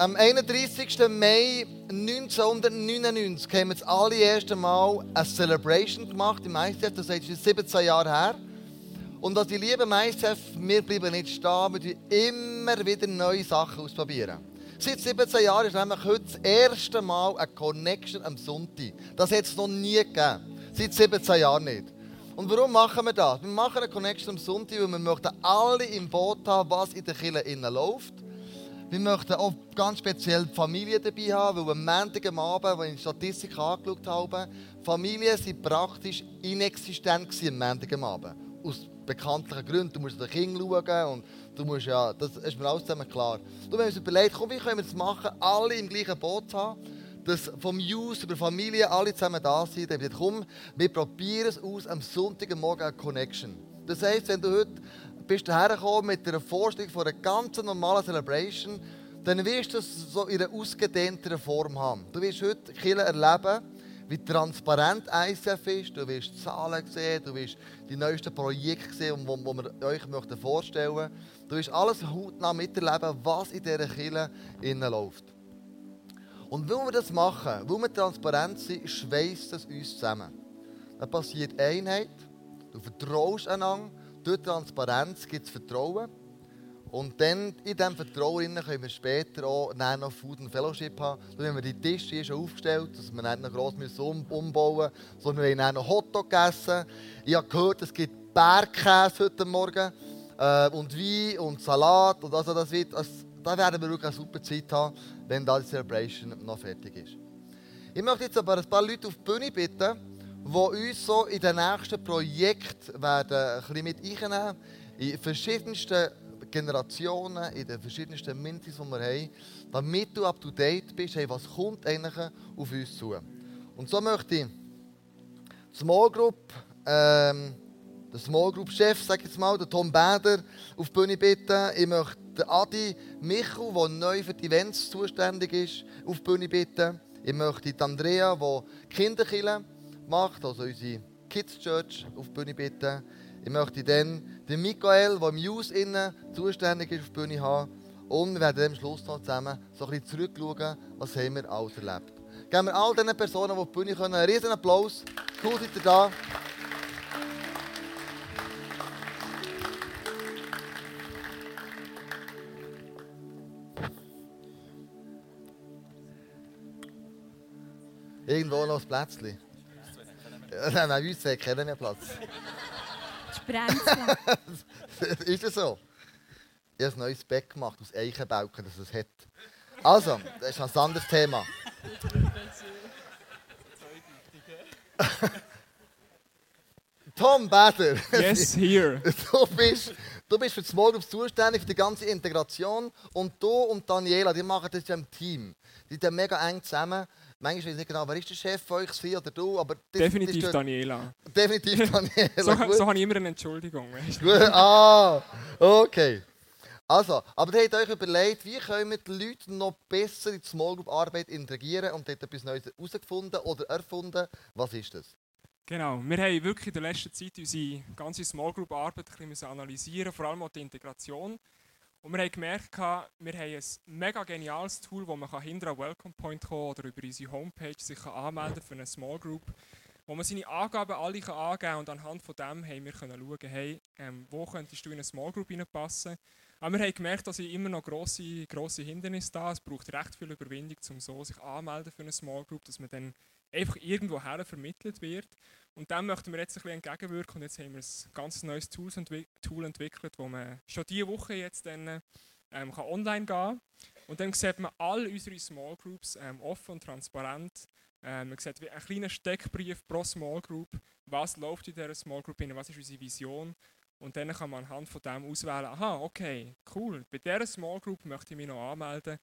Am 31. Mai 1999 haben wir das allererste Mal eine Celebration gemacht im ICF. Das ist 17 Jahre her. Und als die lieben ICF, wir bleiben nicht stehen, wir immer wieder neue Sachen ausprobieren. Seit 17 Jahren ist nämlich heute das erste Mal eine Connection am Sonntag. Das hat es noch nie gegeben. Seit 17 Jahren nicht. Und warum machen wir das? Wir machen eine Connection am Sonntag, weil wir möchten alle im Boot haben, was in der Kirche innen läuft. Wir möchten auch ganz speziell die Familie dabei haben, weil am Montag Abend, als ich die Statistik angeschaut habe, Familien sind praktisch inexistent am Montag Abend. Aus bekanntlichen Gründen. Du musst den Kind schauen und du musst ja, das ist mir alles zusammen klar. Du haben uns überlegt, komm, wie können wir das machen, alle im gleichen Boot haben dass vom Youth über Familie alle zusammen da sind. Dann komm, wir probieren es aus am Sonntagmorgen eine Connection. Das heisst, wenn du heute bist hergekommen mit einer Vorstellung von einer ganz normalen Celebration, dann wirst du es so in einer ausgedehnteren Form haben. Du wirst heute Kirche erleben, wie transparent ICF ist. Du wirst Zahlen sehen, du wirst die neuesten Projekte sehen, die wir euch vorstellen möchten. Du wirst alles hautnah miterleben, was in dieser Kirche läuft. Und weil wir das machen, weil wir transparent sind, schweißt es uns zusammen. Dann passiert Einheit, du vertraust einander, durch Transparenz gibt es Vertrauen. Und dann in diesem Vertrauen können wir später auch noch Food and Fellowship haben. Dann haben wir die Tische hier schon aufgestellt, dass wir nicht noch gross um, umbauen müssen, sondern wir haben noch Hotdog gegessen. Ich habe gehört, es gibt Bergkäse heute Morgen äh, und Wein und Salat. Und also das wird, also, da werden wir wirklich eine super Zeit haben, wenn die Celebration noch fertig ist. Ich möchte jetzt aber ein paar Leute auf die Bühne bitten, die uns so in den nächsten Projekten werden ein bisschen mit einnehmen in verschiedensten Generationen, in den verschiedensten Mintis, die wir haben, damit du up to date bist, hey, was kommt eigentlich auf uns zu. Und so möchte ich Small Group, ähm, den Small Group Chef, sag jetzt mal, den Tom Bader, auf die Bühne bitten. Ich möchte Adi Michel, der neu für die Events zuständig ist, auf die Bühne bitten. Ich möchte die Andrea, die Kinderkille macht, also unsere Kids Church, auf die Bühne bitten. Ich möchte dann den Michael, der im Youth innen zuständig ist, auf die Bühne haben. Und wir werden am Schluss noch zusammen so ein bisschen zurückschauen, was haben wir alles erlebt. Geben wir all diesen Personen, die auf die Bühne können, einen riesen Applaus. Cool, seid ihr da. Irgendwo noch ein Plätzchen. Nein, nein, uns zwei kennen wir Platz. Sprenzchen. ist das so? Ich habe ein neues Bett gemacht aus Eichenbalken, dass es hat. Also, das ist ein anderes Thema. Tom Bader. Yes, here. Du bist, du bist für die Small Groups zuständig, für die ganze Integration. Und du und Daniela, die machen das ja im Team. Die sind mega eng zusammen. Manchmal weiß ich nicht genau, wer ist der Chef von euch, sie oder du, aber... Das, Definitiv das Daniela. Definitiv Daniela. so, so habe ich immer eine Entschuldigung. Weißt du? ah, okay. Also, aber ihr habt euch überlegt, wie können wir die Leute noch besser in die Small Group Arbeit integrieren und dort etwas Neues herausgefunden oder erfunden. Was ist das? Genau, wir haben wirklich in der letzten Zeit unsere ganze Small Group Arbeit ein bisschen analysieren, vor allem auch die Integration. Und wir haben gemerkt, wir haben ein mega geniales Tool, wo man hinter einen Welcome Point kommen oder über unsere Homepage sich anmelden für eine Small Group, wo man seine Angaben alle angeben kann und anhand von dem haben wir schauen, hey, ähm, wo könntest du in eine Small Group reinpassen. Aber wir haben gemerkt, dass immer noch grosse, grosse Hindernisse da Es braucht recht viel Überwindung, um so sich anmelden für eine Small Group, dass man dann einfach irgendwo her vermittelt wird. Und dem möchten wir jetzt ein bisschen entgegenwirken und jetzt haben wir ein ganz neues Tool, entwickelt, wo man schon diese Woche jetzt dann, ähm, kann online gehen kann. Und dann sieht man all unsere Small Groups ähm, offen und transparent. Ähm, man sieht wie ein kleiner Steckbrief pro Small Group, was läuft in dieser Small Group, was ist unsere Vision. Und dann kann man anhand von dem auswählen, aha, okay, cool, bei dieser Small Group möchte ich mich noch anmelden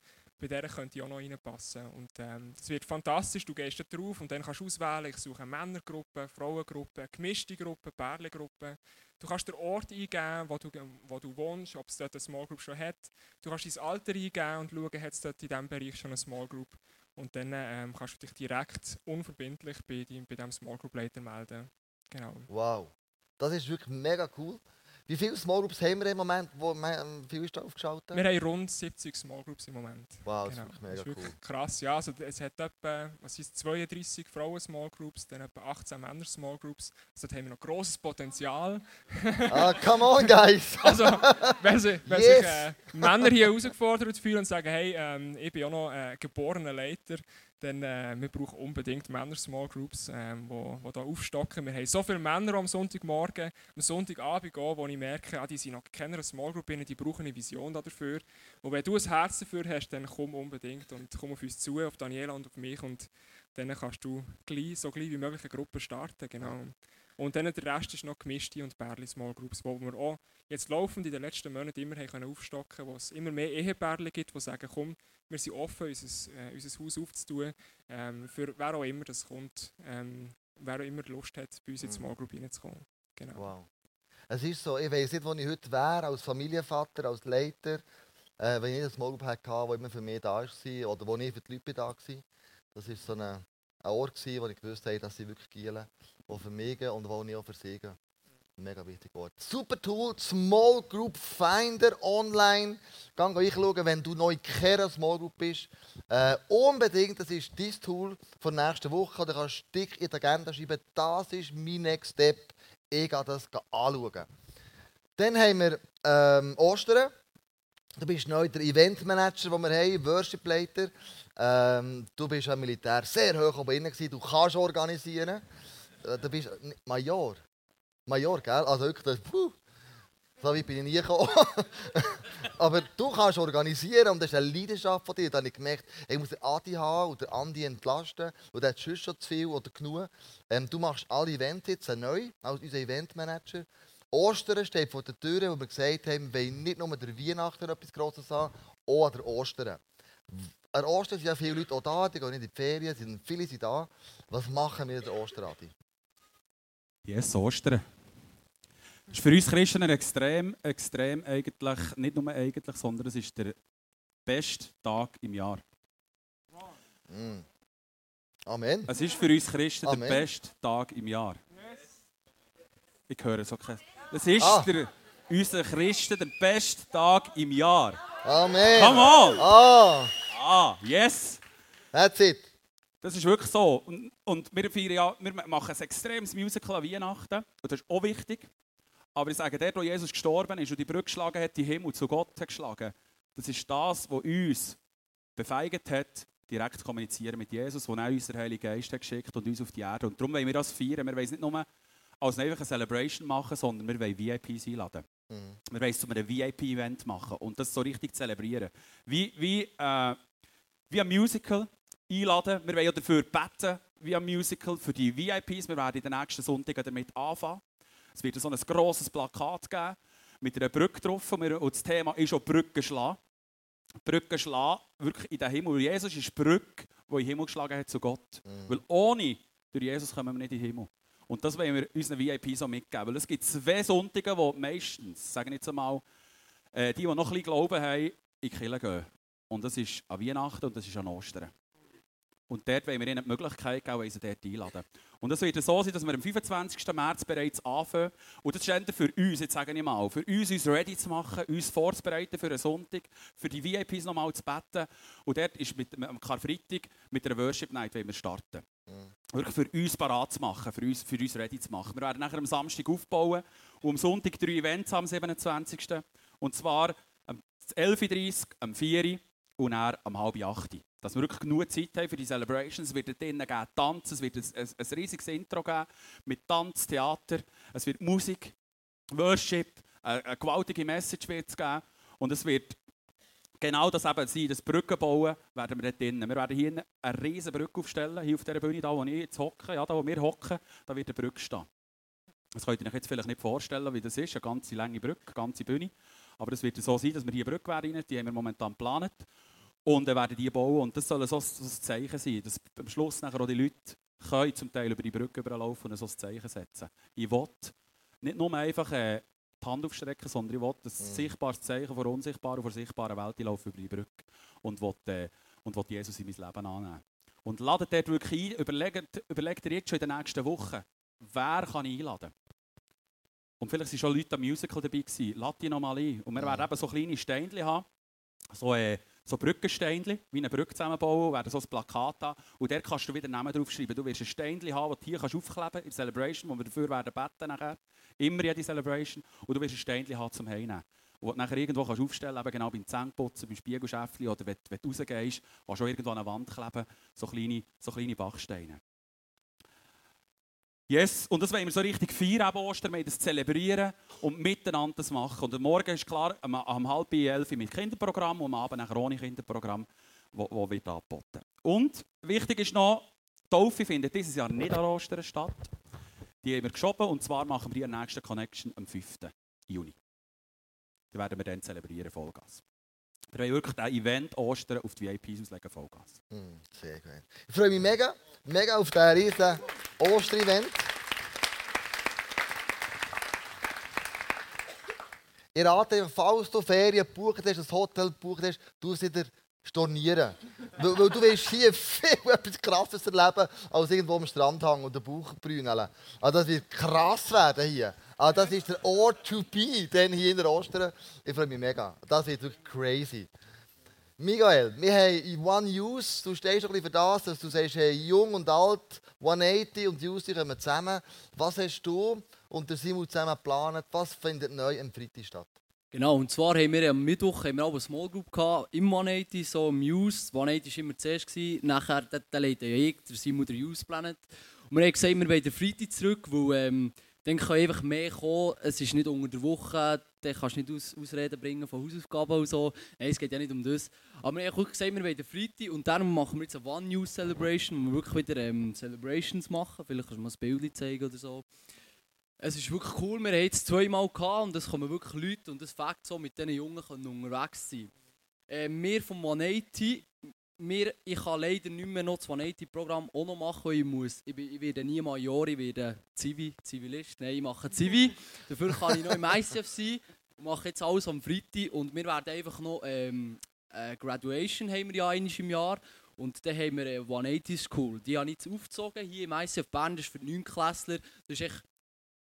bei der könnte ich auch noch reinpassen. Und ähm, das wird fantastisch, du gehst da drauf und dann kannst du auswählen, ich suche Männergruppe, Frauengruppe, gemischte Gruppe, Pärchengruppe. Du kannst den Ort eingeben, wo du, wo du wohnst, ob es dort eine Small Group schon hat. Du kannst dein Alter eingeben und schauen, hat es dort in diesem Bereich schon eine Small Group. Und dann ähm, kannst du dich direkt unverbindlich bei, bei diesem Small Group Leiter melden. Genau. Wow, das ist wirklich mega cool. Wie viele Small Groups haben wir im Moment? Wo, wie viel ist da aufgeschaltet? Wir haben rund 70 Small Groups im Moment. Wow, das genau. ist mega das ist wirklich cool. krass. Ja, also es hat etwa was ist 32 Frauen Small Groups, dann etwa 18 Männer Small Groups. Also da haben wir noch grosses Potenzial. ah, come on, guys! also, wenn, sie, wenn yes. sich äh, Männer hier herausgefordert fühlen und sagen, hey, ähm, ich bin auch noch äh, geborener Leiter, dann äh, wir brauchen unbedingt Männer Small Groups, ähm, wo, wo da aufstocken. Wir haben so viele Männer am Sonntagmorgen, am Sonntagabend auch, wo ich merke, ah, die sind noch keine Small Group, die brauchen eine Vision dafür. Und wenn du ein Herz dafür hast, dann komm unbedingt und komm auf uns zu, auf Daniela und auf mich und dann kannst du gleich, so gleich wie möglich eine Gruppe starten. Genau. Und dann der Rest ist noch gemischte und Bärli Small Groups, wo wir auch jetzt laufend in den letzten Monaten immer haben können aufstocken wo es immer mehr Ehepärchen gibt, die sagen, komm, wir sind offen, unser, äh, unser Haus aufzutun, ähm, für wer auch immer das kommt, ähm, wer auch immer Lust hat, bei uns in die Small Group reinzukommen. Genau. Wow. Es ist so, ich weiß nicht, wo ich heute wäre, als Familienvater, als Leiter, äh, wenn ich eine Small Group hatte, wo immer für mich da war oder wo ich für die Leute da war. Das war so eine, ein Ort, wo ich gewusst habe, dass sie wirklich gielen die für mich und die auch für sie gehen. Mega wichtig Wort. Super Tool, Small Group Finder online. Gang ich schauen, wenn du neu keiner Small Group bist. Äh, unbedingt, das ist dein Tool für nächste Woche. Du kannst dick in die Agenda schreiben, das ist mein Next Step. Ich gehe das anschauen. Dann haben wir ähm, Ostern. Du bist neu der Eventmanager, den wir haben, Worship Leiter. Ähm, du bist am Militär sehr hoch oben drin, du kannst organisieren. Äh, du bist Major. Major, gell? Also wirklich, das, puh, so weit bin ich nie gekommen. Aber du kannst organisieren und das ist eine Leidenschaft von dir. Da habe ich gemerkt, ich muss den Adi haben oder Andi entlasten und der hat schon zu viel oder genug. Ähm, du machst alle Events jetzt neu, als unser Eventmanager. Ostern steht vor der Tür, wo wir gesagt haben, wir wollen nicht nur der Weihnachten etwas Grosses haben, auch an der Ostern. An Ostern sind ja viele Leute auch da, die gehen nicht in die Ferien, sind, viele sind da. Was machen wir an der Ostern, Adi? Yes, Ostern. Das ist für uns Christen extrem, extrem eigentlich, nicht nur eigentlich, sondern es ist der beste Tag im Jahr. Mm. Amen. Es ist für uns Christen Amen. der beste Tag im Jahr. Ich höre so kein... Es ist ah. der, unser Christen der beste Tag im Jahr. Amen. Come on! Ah. ah, yes! That's it. Das ist wirklich so. Und, und wir, feiern ja, wir machen ein extremes Musical an Weihnachten. Und das ist auch wichtig. Aber ich sage, dort, wo Jesus gestorben ist und die Brücke geschlagen hat, die Himmel zu Gott hat geschlagen, das ist das, was uns befeigt hat, direkt zu kommunizieren mit Jesus, wo er uns der Heilige Geist hat geschickt und uns auf die Erde. Und darum wollen wir das feiern. Wir wollen es nicht nur als einfach eine Celebration machen, sondern wir wollen VIPs einladen. Mhm. Wir wollen es zu einem VIP-Event machen und das so richtig zelebrieren. Wie, wie, äh, wie ein Musical einladen. Wir wollen ja dafür beten, wie ein Musical, für die VIPs. Wir werden in den nächsten Sonntagen damit anfangen. Es wird so ein grosses Plakat geben mit einer Brücke drauf. Und das Thema ist auch Brücke schlagen. Brücke schlagen, wirklich in den Himmel. Jesus ist die Brücke, die in den Himmel geschlagen hat zu Gott. Mhm. Weil ohne durch Jesus kommen wir nicht in den Himmel. Und das wollen wir unseren VIPs so mitgeben. Weil es gibt zwei Sonntage, wo meistens, sagen jetzt einmal, äh, die, die noch ein bisschen Glauben haben, in die Kirche gehen. Und das ist an Weihnachten und das ist an Ostern. Und dort wollen wir ihnen die Möglichkeit geben, sie dort einladen. Und es wird so sein, dass wir am 25. März bereits anfangen. Und das ist für uns, jetzt sage ich mal, für uns, uns ready zu machen, uns vorzubereiten für einen Sonntag, für die VIPs nochmal zu beten. Und dort ist mit, am Karfreitag mit einer Worship Night wollen wir starten. Mhm. Wirklich für uns parat zu machen, für uns, für uns ready zu machen. Wir werden nachher am Samstag aufbauen und am Sonntag drei Events am 27. Und zwar am 11.30 Uhr, am 4 Uhr und dann am halb 8 Uhr dass wir wirklich genug Zeit haben für die Celebrations. Es wird drinnen geben Tanz, es wird ein, ein, ein, riesiges Intro geben mit Tanz, Theater, es wird Musik, Worship, eine, eine gewaltige Message wird es geben und es wird genau das eben sein, das Brückenbauen werden wir dort drinnen. Wir werden hier eine riesige Brücke aufstellen, hier auf dieser Bühne, da wo ich jetzt hocke, ja, da wo wir hocken, da wird eine Brücke stehen. Das könnt ihr euch jetzt vielleicht nicht vorstellen, wie das ist, eine ganze lange Brücke, eine ganze Bühne. Aber es wird so sein, dass wir hier eine Brücke werden, die haben wir momentan geplant. Und dann werden die bauen. Und das soll so, so ein Zeichen sein, dass am Schluss nachher auch die Leute können zum Teil über die Brücke überlaufen und so ein Zeichen setzen. Ich will nicht nur einfach äh, die Hand aufstrecken, sondern ich will ein mhm. sichtbares Zeichen von unsichtbaren und von sichtbaren Welt. Ich laufe über die Brücke und will, äh, und will Jesus in mein Leben annehmen. Und ladet dort wirklich ein, überlegt, überlegt ihr jetzt schon in den nächsten Wochen, wer kann ich einladen? Und vielleicht waren schon Leute am Musical dabei. Gewesen. Lass die noch mal ein. Und wir Mhm. werden eben so kleine Steinchen haben. So, äh, so Brückensteinchen, wie eine Brücke zusammenbauen, werden so ein Plakat haben. Und der kannst du wieder Namen draufschreiben. Du wirst ein Steinchen haben, das du hier kannst aufkleben kannst, in der Celebration, wo wir dafür werden beten nachher. Immer jede Celebration. Und du wirst ein Steinchen haben zum Heimnehmen. Und du nachher irgendwo kannst aufstellen eben genau beim Zähneputzen, beim Spiegelschäftchen oder wenn, wenn du rausgehst, kannst du auch irgendwo an der Wand kleben, so kleine, so kleine Bachsteine. Yes, und das wollen wir so richtig feiern, eben Ostern, wir das zelebrieren und miteinander das machen. Und am Morgen ist klar, am, am halb elf mit Kinderprogramm und am Abend nachher ohne Kinderprogramm, wo, wo wird angeboten. Und wichtig ist noch, die Taufe findet dieses Jahr nicht an Ostern statt. Die haben wir geschoben und zwar machen wir die nächste Connection am 5. Juni. Die werden wir dann zelebrieren, Vollgas. Wir wollen wirklich das Event Ostern auf die VIPs auslegen, Vollgas. Hm, Sehr gut. Ich freue mich mega, mega auf diesen riesen Osterevent. Ich rate falls du Ferien gebucht hast, ein Hotel gebucht hast, du sie dir stornieren. weil, weil du willst hier viel etwas Krasses erleben, als irgendwo am Strand hängen und den Bauch brüneln. Also das wird krass werden hier. Also das ist der Ort to be, denn hier in der Ostern. Ich freue mich mega. Das wird wirklich crazy. Miguel, wir haben in One Use, du stehst ein bisschen für das, dass du sagst, hey, jung und alt, 180 und Use die kommen zusammen. Was hast du und der Simon zusammen geplant? Was findet neu am Freitag statt? Genau, und zwar haben wir am Mittwoch haben wir auch eine Small Group gehabt, im 180, so im Use. 180 war immer zuerst, gewesen. nachher der, der leitet ja ich, der Simon der Use Planet. Und wir haben gesagt, wir wollen den Freitag zurück, weil ähm, dann kann einfach mehr kommen. Es ist nicht unter der Woche, dann kannst du nicht aus, Ausreden bringen von Hausaufgaben und so. Nein, es geht ja nicht um das. Aber haben wirklich gesagt, wir wollen Freitag und darum machen wir jetzt eine One News Celebration, wo wir wirklich wieder ähm, Celebrations machen. Vielleicht kannst du mal ein Bild zeigen oder so. Es ist wirklich cool, wir haben jetzt zweimal gehabt und es kommen wirklich Leute und es fängt so mit diesen Jungen können unterwegs sein. Äh, wir vom 180, wir, ich kann leider nicht mehr noch das 180-Programm auch noch machen, ich muss. Ich, ich werde nie Major, ich werde Zivi, Zivilist. Nein, ich mache Zivi. Dafür kann ich noch im ICF sein und mache jetzt alles am Freitag und wir werden einfach noch ähm, äh, Graduation haben wir ja einmal im Jahr und dann haben wir eine 180 School. Die habe ich jetzt aufgezogen hier im ICF Bern, das ist für 9 Klässler. Das ist echt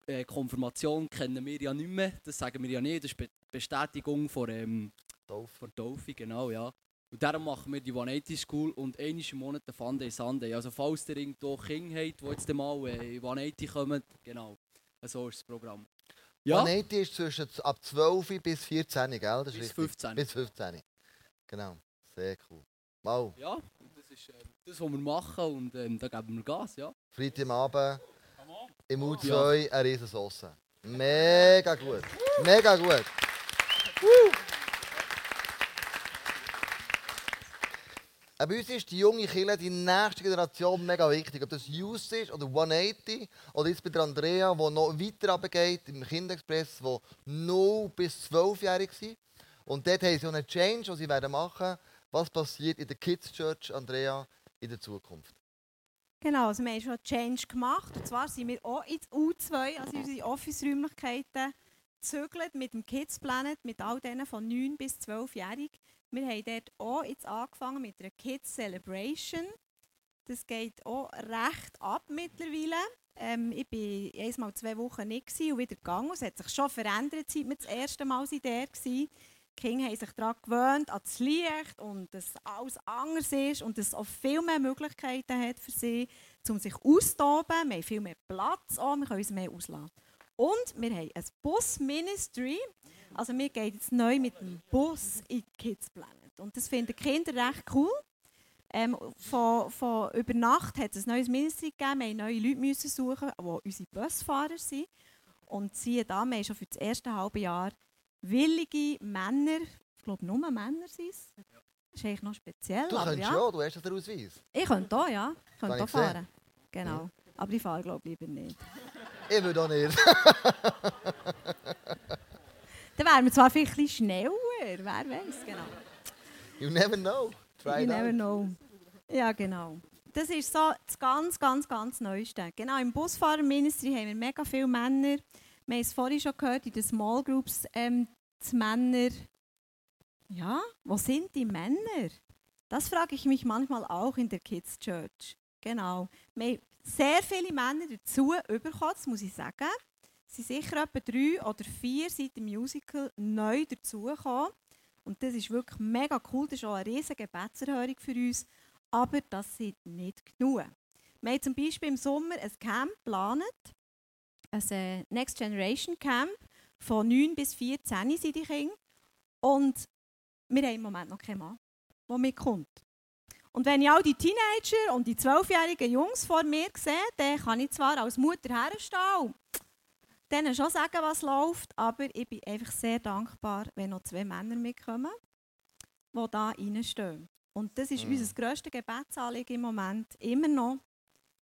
äh, Konfirmation kennen wir ja nicht mehr, das sagen wir ja nicht, das ist Be Bestätigung von, ähm, Taufe. von Taufe, genau, ja. Und darum machen wir die 180 School und einmal im Monat den Fun Day Sunday. Also falls ihr irgendwo Kinder habt, die jetzt mal äh, in 180 kommen, genau, so ist das Programm. Ja, 180 ist zwischen ab 12 bis 14, gell? Das ist bis richtig. 15. Bis 15. Genau. Sehr cool. Wow. Ja, das ist äh, das, was wir machen und ähm, da geben wir Gas, ja. Freitag am Abend im U2 eine riesen. Mega gut. Mega gut. Woo. Äh, Bei uns ist die junge Kille, die nächste Generation, mega wichtig. Ob das Youth ist oder 180 oder jetzt bei der Andrea, die noch weiter runtergeht, im Kinderexpress, wo 0 bis 12-jährig sind. Und dort haben sie einen Change, den sie werden machen Was passiert in der Kids Church, Andrea, in der Zukunft? Genau, also wir haben schon einen Change gemacht. Und zwar sind wir auch ins U2, also in unsere Office-Räumlichkeiten, gezügelt mit dem Kids Planet, mit all denen von 9 bis 12-jährig. Wir haben dort auch jetzt angefangen mit einer Kids Celebration. Das geht auch recht ab mittlerweile. Ähm, ich war einmal zwei Wochen nicht und wieder gegangen. Es hat sich schon verändert, seit wir das erste Mal dort waren. Die Kinder haben sich daran gewöhnt, an das Licht und dass alles anders ist und dass es auch viel mehr Möglichkeiten hat für sie, um sich auszutoben. Wir haben viel mehr Platz, auch, wir können uns mehr auslassen. Und wir haben ein Bus-Ministry. Also wir gehen jetzt neu mit dem Bus in die Kids Planet. Und das finden die Kinder recht cool. Ähm, von, von über Nacht hat es ein neues Ministry gegeben. Wir mussten neue Leute müssen suchen, die unsere Busfahrer sind. Und siehe da, wir haben schon für das erste halbe Jahr willige Männer, ich glaube nur Männer sind es. Das ist eigentlich noch speziell. Du aber ja. ja, du hast ja den Ausweis. Ich könnte hier, ja. Ich könnte hier fahren. Genau. Aber ich fahre, glaube ich, lieber nicht. Ich will auch nicht. Dann wären wir zwar vielleicht ein bisschen schneller, wer weiß, genau. You never know. Try you never out. know. Ja, genau. Das ist so das ganz, ganz, ganz Neueste. Genau, im Busfahrer-Ministry haben wir mega viele Männer. Wir haben es vorhin schon gehört, in den Small Groups, ähm, die Männer... Ja, wo sind die Männer? Das frage ich mich manchmal auch in der Kids Church. Genau. Wir haben sehr viele Männer dazu bekommen, das muss ich sagen. Sind sicher etwa drei oder vier seit dem Musical neu dazugekommen. Und das ist wirklich mega cool. Das ist auch eine riesige Gebetserhörung für uns. Aber das sind nicht genug. Wir haben zum Beispiel im Sommer ein Camp geplant, ein äh, Next Generation Camp. Von 9 bis 14 sind die Kinder. Und wir haben im Moment noch keinen Mann, der mitkommt. Und wenn ich all die Teenager und die zwölfjährigen Jungs vor mir sehe, dann kann ich zwar als Mutter herstehen denen schon sagen, was läuft, aber ich bin einfach sehr dankbar, wenn noch zwei Männer mitkommen, die da reinstehen. Und das ist Mhm. unser grösstes Gebetsanliegen im Moment immer noch.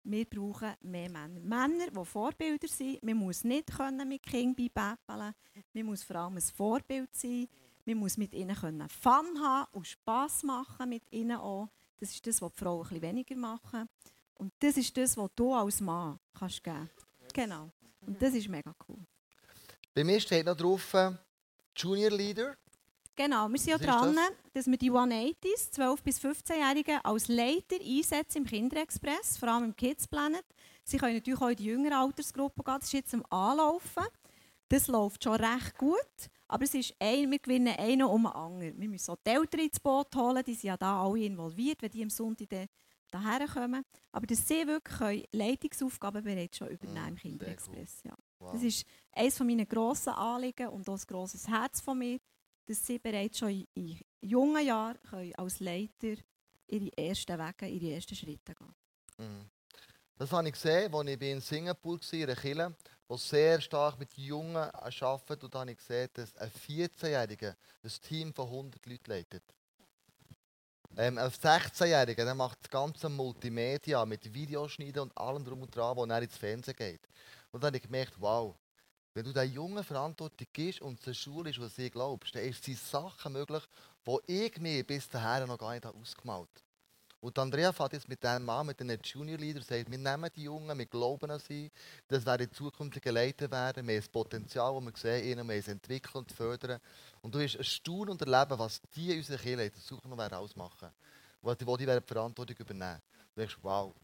Wir brauchen mehr Männer. Männer, die Vorbilder sind. Man muss nicht können mit Kindern beipäppeln. Man muss vor allem ein Vorbild sein. Man muss mit ihnen können Fun haben und Spass machen mit ihnen auch. Das ist das, was die Frauen ein bisschen weniger machen. Und das ist das, was du als Mann kannst geben Genau. Und das ist mega cool. Bei mir steht noch drauf äh, Junior Leader. Genau, wir sind ja dran, dass wir die 180s, 12- bis 15-Jährigen, als Leiter einsetzen im Kinderexpress, vor allem im Kids Planet. Sie können natürlich auch in die jüngere Altersgruppe gehen. Das ist jetzt am Anlaufen. Das läuft schon recht gut. Aber es ist ein, wir gewinnen einen um den anderen. Wir müssen auch die Eltern ins Boot holen, die sind ja da alle involviert, wenn die am Sonntag daher kommen. Aber dass sie wirklich können Leitungsaufgaben bereits schon übernehmen im Mm. Kinderexpress. Ja. Wow. Das ist eines meiner grossen Anliegen und auch ein grosses Herz von mir, dass sie bereits schon in- jungen Jahren können als Leiter ihre ersten Wege, ihre ersten Schritte gehen Mhm. Das habe ich gesehen, als ich in Singapur war, in einer Kirche, die sehr stark mit Jungen arbeitet. Und da habe ich gesehen, dass ein 14-Jähriger ein Team von 100 Leuten leitet. Ähm, ein 16-Jähriger der macht das ganze Multimedia mit Videoschneiden und allem drum und dran, wo er ins Fernsehen geht. Und dann habe ich gemerkt, wow, wenn du den Jungen Verantwortung gibst und zur Schule ist, was sie glaubst, dann ist sie Sachen möglich, die ich mir bis dahin noch gar nicht ausgemalt habe. Und Andrea fährt jetzt mit dem Mann, mit den Junior Leader, sagt, wir nehmen die Jungen, wir glauben an sie, das werden zukünftige Leiter werden, wir haben das Potenzial, das wir sehen, ihnen, wir es entwickeln und fördern. Und du wirst erstaunen und erleben, was die in unserer Kirche in der Zukunft werden ausmachen werden. Die, die werden die Verantwortung übernehmen. Du denkst, wow,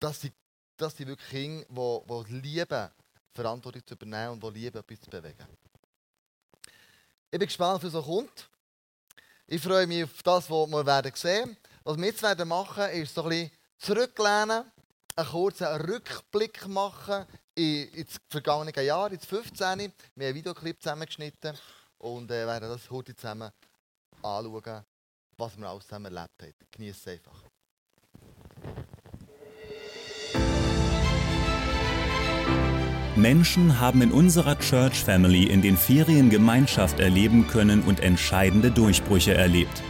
das sind, das sind wirklich Kinder, die, die lieben, Verantwortung zu übernehmen und die lieben, etwas zu bewegen. Ich bin gespannt, was so kommt. Ich freue mich auf das, was wir werden sehen Was wir jetzt werden machen, ist so ein bisschen zurücklehnen, einen kurzen Rückblick machen in, ins vergangene Jahr, ins 15. Wir haben einen Videoclip zusammengeschnitten und äh, werden das heute zusammen anschauen, was wir alles zusammen erlebt haben. Genießt es einfach. Menschen haben in unserer Church Family in den Ferien Gemeinschaft erleben können und entscheidende Durchbrüche erlebt.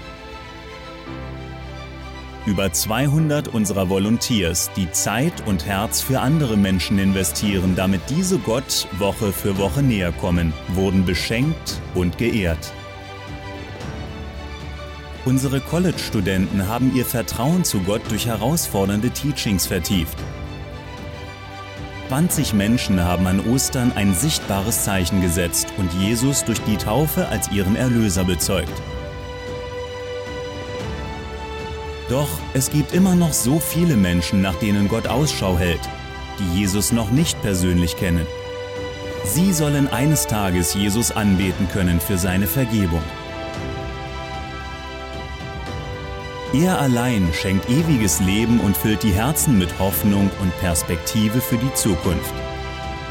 Über 200 unserer Volunteers, die Zeit und Herz für andere Menschen investieren, damit diese Gott Woche für Woche näher kommen, wurden beschenkt und geehrt. Unsere College-Studenten haben ihr Vertrauen zu Gott durch herausfordernde Teachings vertieft. 20 Menschen haben an Ostern ein sichtbares Zeichen gesetzt und Jesus durch die Taufe als ihren Erlöser bezeugt. Doch es gibt immer noch so viele Menschen, nach denen Gott Ausschau hält, die Jesus noch nicht persönlich kennen. Sie sollen eines Tages Jesus anbeten können für seine Vergebung. Er allein schenkt ewiges Leben und füllt die Herzen mit Hoffnung und Perspektive für die Zukunft.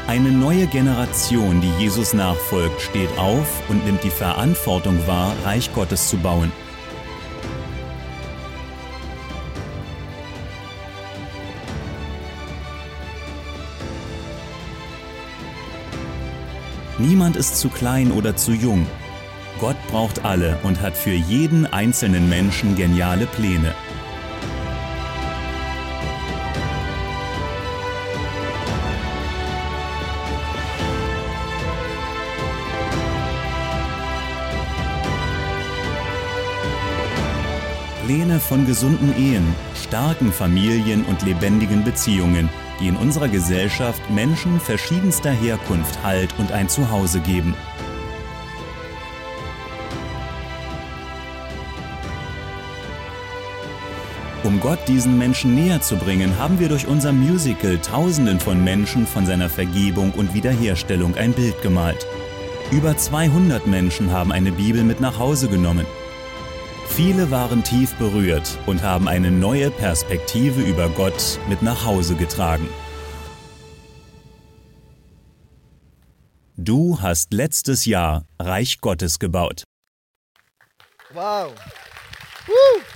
Eine neue Generation, die Jesus nachfolgt, steht auf und nimmt die Verantwortung wahr, Reich Gottes zu bauen. Niemand ist zu klein oder zu jung. Gott braucht alle und hat für jeden einzelnen Menschen geniale Pläne. Pläne von gesunden Ehen, starken Familien und lebendigen Beziehungen, die in unserer Gesellschaft Menschen verschiedenster Herkunft Halt und ein Zuhause geben. Um Gott diesen Menschen näher zu bringen, haben wir durch unser Musical Tausenden von Menschen von seiner Vergebung und Wiederherstellung ein Bild gemalt. Über 200 Menschen haben eine Bibel mit nach Hause genommen. Viele waren tief berührt und haben eine neue Perspektive über Gott mit nach Hause getragen. Du hast letztes Jahr Reich Gottes gebaut. Wow. Woo.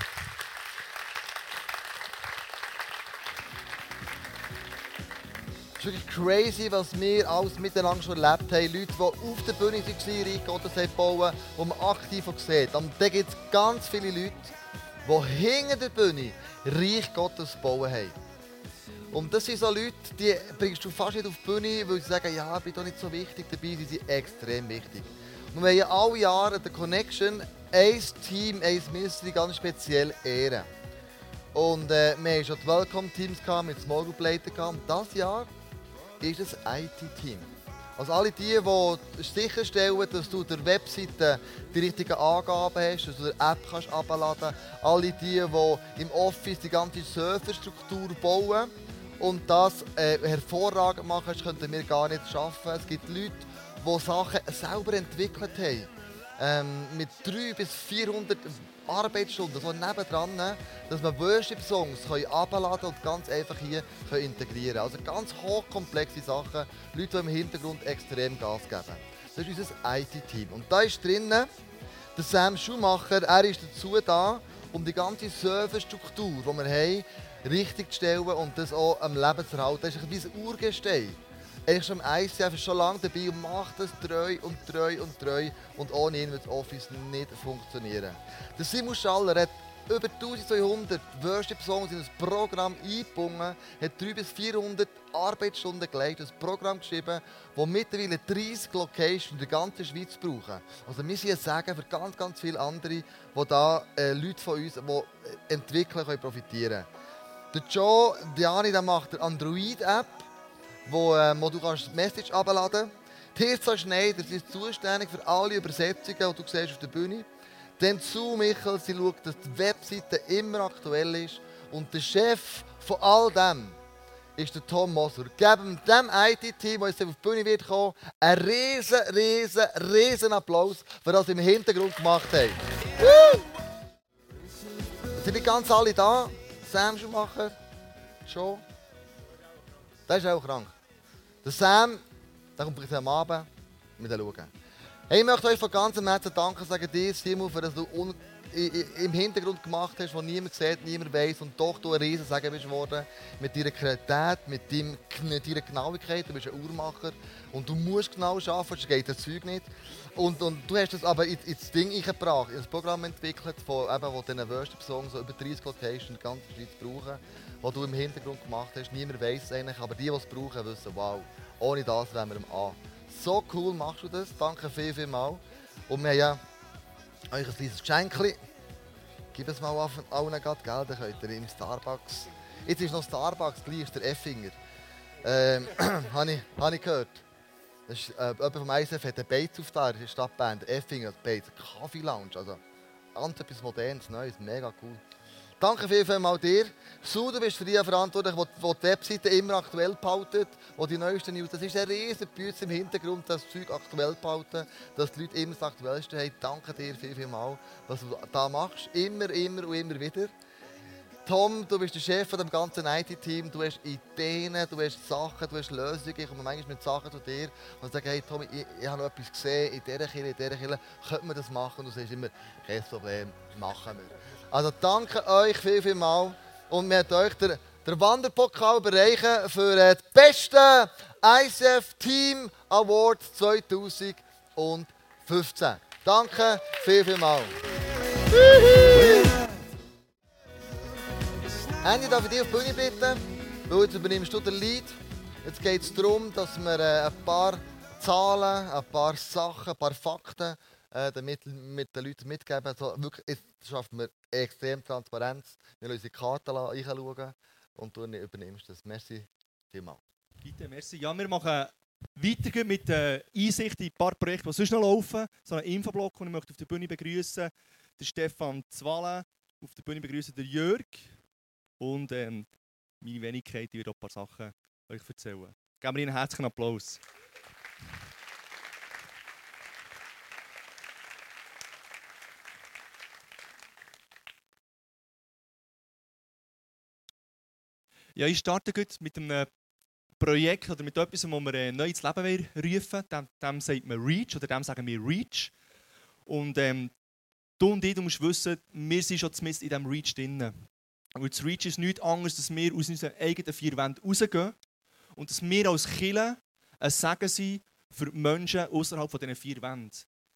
Ist wirklich crazy, was wir alles miteinander schon erlebt haben. Leute, die auf der Bühne waren, Reich Gottes haben bauen, die man aktiv sieht. Und dann gibt es ganz viele Leute, die hinter der Bühne Reich Gottes bauen haben. Und das sind so Leute, die bringst du fast nicht auf die Bühne, weil sie sagen, ja, ich bin doch nicht so wichtig dabei, sie sind extrem wichtig. Und wir haben alle Jahre der Connection ein Team, ein Ministry ganz speziell ehren. Und äh, wir hatten schon die Welcome-Teams mit Small Group Leitern. Und dieses Jahr ist es IT-Team. Also alle die, die sicherstellen, dass du der Webseite die richtigen Angaben hast, dass du die App kannst abladen kannst. Alle die, die im Office die ganze Serverstruktur bauen und das äh, hervorragend machen, das könnten wir gar nicht schaffen. Es gibt Leute, die Sachen selber entwickelt haben. Ähm, mit 300 bis 400 Arbeitsstunden, so nebendran, dass man Worship-Songs abladen und ganz einfach hier integrieren können. Also ganz hochkomplexe Sachen, Leute, die im Hintergrund extrem Gas geben. Das ist unser IT-Team. Und da ist drinnen der Sam Schumacher, er ist dazu da, um die ganze Serverstruktur, die wir haben, richtig zu stellen und das auch am Leben zu erhalten. Das ist ein Urgestein. Er ist im ICF ist schon lange dabei und macht das treu und treu und treu. Und ohne ihn wird Office nicht funktionieren. Der Simon Schaller hat über 1200 Worship-Songs in das Programm eingebunden, hat 300 bis 400 Arbeitsstunden gelegt, ein Programm geschrieben, das mittlerweile 30 Locations in der ganzen Schweiz brauchen. Also wir sind sagen für ganz, ganz viele andere, wo da äh, Leute von uns, die entwickeln können, profitieren. Der Joe Diani der macht eine Android-App, wo, äh, wo du kannst Message abladen kannst. Tirza Schneider sie ist zuständig für alle Übersetzungen, die du siehst auf der Bühne. Dann zu Michael, sie schaut, dass die Webseite immer aktuell ist. Und der Chef von all dem ist der Tom Moser. Geben dem IT-Team, das jetzt auf die Bühne wird kommen, einen riesen, riesen, riesen Applaus für das sie im Hintergrund gemacht haben. Woo! Sind nicht ganz alle da? Sam Schumacher, Joe. Das ist auch krank. Der Sam, der kommt vielleicht am Abend mit schauen. Hey, ich möchte euch von ganzem Herzen danken, sagen dir, Simon, für das du im Hintergrund gemacht hast, wo niemand sieht, niemand weiß und doch du ein Riesensagen bist geworden. Mit deiner Kreativität, mit, deiner Genauigkeit. Du bist ein Uhrmacher und du musst genau arbeiten, sonst geht das Zeug nicht. Und, und du hast das aber ins Ding eingebracht, ins Programm entwickelt, von, eben, wo diesen Worship-Songs so über 30 Locations in der ganzen Schweiz brauchen, was du im Hintergrund gemacht hast. Niemand weiß es eigentlich, aber die, die es brauchen, wissen, wow, ohne das wären wir am A. So cool machst du das. Danke viel, viel mal. Und wir haben ja euch ein kleines Geschenk. Gib es mal allen gerade, gell? Dann könnt ihr im Starbucks. Jetzt ist noch Starbucks, gleich ist der Effinger. Ähm, habe ich, ich gehört. Das ist, äh, jemand vom ISF hat einen Bates auf die Stadtband. Effinger, Bates, Kaffee Lounge. Also ganz etwas Modernes, Neues, mega cool. Danke viel, viel mal dir. Su, du bist für die verantwortlich, die die Webseite immer aktuell behaltet, die die neuesten News. Das ist ein riesen Bütze im Hintergrund, das Zeug aktuell behalten, dass die Leute immer das Aktuellste haben. Danke dir viel, viel mal, was du da machst. Immer, immer und immer wieder. Tom, du bist der Chef dem ganzen IT-Team, du hast Ideen, du hast Sachen, du hast Lösungen. Ich komme manchmal mit Sachen zu dir und sage, hey Tom, ich, ich habe noch etwas gesehen in dieser Kirche, in dieser Kirche, könnte man das machen? Und du sagst immer, kein Problem, machen wir. Also danke euch viel, viel mal. Und wir haben euch den, den Wanderpokal bereichen für das beste ICF Team Award 2015. Danke viel, viel mal. Andy, darf ich dich auf die Bühne bitten? Weil jetzt übernimmst du den Lead. Jetzt geht es darum, dass wir äh, ein paar Zahlen, ein paar Sachen, ein paar Fakten äh, damit mit den Leuten mitgeben. Also wirklich, jetzt schaffen wir extrem Transparenz. Wir lassen unsere Karten reinschauen und du übernimmst das. Merci vielmals. Bitte, merci. Ja, wir machen weiter mit der Einsicht in ein paar Projekte, die sonst noch laufen. So einen Infoblock, den ich möchte auf der Bühne begrüßen. Der Stefan Zwalle, auf der Bühne begrüßen der Jörg Und ähm, meine Wenigkeit wird auch ein paar Sachen euch erzählen. Geben wir ihnen einen herzlichen Applaus. Ja, ich starte jetzt mit einem Projekt oder mit etwas, das wir äh, neu ins Leben rufen dem, dem sagt man Reach oder dem sagen wir Reach. Und ähm, du und ich, du musst wissen, wir sind schon zumindest in diesem Reach drin. Und das Reach ist nichts anderes, dass wir aus unseren eigenen vier Wänden rausgehen und dass wir als Killer ein Segen sind für die Menschen außerhalb von diesen vier Wänden.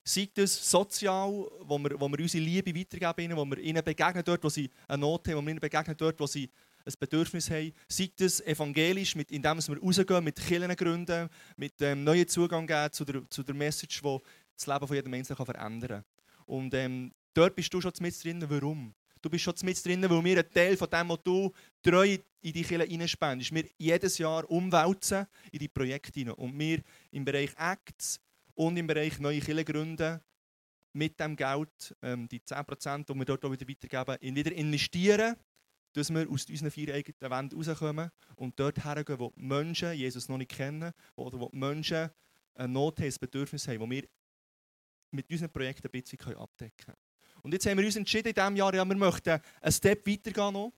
Sei das sozial, wo wir, wo wir unsere Liebe weitergeben, wo wir ihnen begegnen dort, wo sie eine Not haben, wo wir ihnen begegnen dort, wo sie ein Bedürfnis haben. Sei das evangelisch, mit, indem wir rausgehen, mit Kirchen gründen, mit ähm, neuen Zugang geben zu der, zu der Message, die das Leben von jedem Menschen verändern kann. Und ähm, dort bist du schon mit drin. Warum? Du bist schon mit drin, weil wir einen Teil von dem, was du treu in die Kirche hineinspendest, wir jedes Jahr umwälzen in die Projekte hinein. Und wir im Bereich Acts und im Bereich neue Kirchen gründen, mit dem Geld, ähm, die 10%, die wir dort auch wieder weitergeben, in wieder investieren dass wir aus unseren vier eigenen Wänden rauskommen und dort hergehen, wo die Menschen Jesus noch nicht kennen oder wo die Menschen eine Not haben, ein Bedürfnis haben, wo wir mit unseren Projekten ein bisschen abdecken können. Und jetzt haben wir uns entschieden in diesem Jahr, ja, wir möchten einen Step weitergehen noch.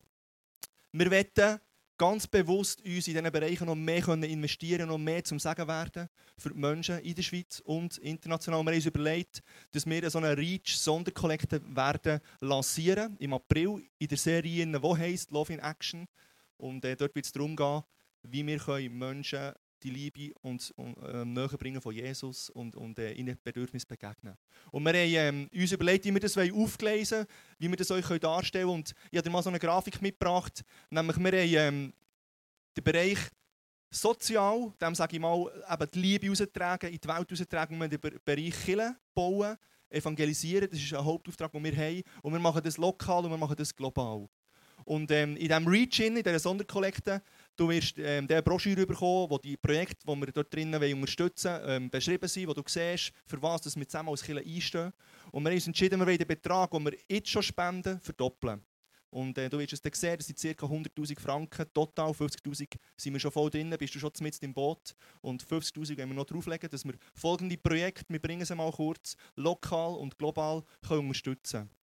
Wir wollen ganz bewusst uns in diesen Bereichen noch mehr investieren und mehr zum Sagen werden für die Menschen in der Schweiz und international. Wir haben uns überlegt, dass wir so eine Reach-Sonderkollekte werden lancieren im April in der Serie, die heisst Love in Action. Und äh, dort wird es darum gehen, wie wir Menschen die Liebe und, und äh, näher bringen von Jesus und, und äh, ihnen Bedürfnis begegnen. Und wir haben ähm, uns überlegt, wie wir das aufgelesen wie wir das euch darstellen können. Und ich habe mal so eine Grafik mitgebracht. Nämlich, wir haben ähm, den Bereich sozial, dem sage ich mal, eben die Liebe austragen, in die Welt austragen, wir den Bereich Kirche bauen, evangelisieren. Das ist ein Hauptauftrag, den wir haben. Und wir machen das lokal und wir machen das global. Und ähm, in diesem Reach-In, in dieser Sonderkollekte, du wirst ähm, diese Broschüre bekommen, wo die Projekte, die wir dort drinnen unterstützen wollen, ähm, beschrieben sind, wo du siehst, für was wir zusammen als Kirche einstehen. Und wir haben uns entschieden, wir wollen den Betrag, den wir jetzt schon spenden, verdoppeln. Und äh, du wirst es dann sehen, das sind ca. 100'000 Franken, total 50'000 sind wir schon voll drin, bist du schon mit im Boot. Und 50'000 wollen wir noch drauflegen, dass wir folgende Projekte, wir bringen sie mal kurz, lokal und global können unterstützen können.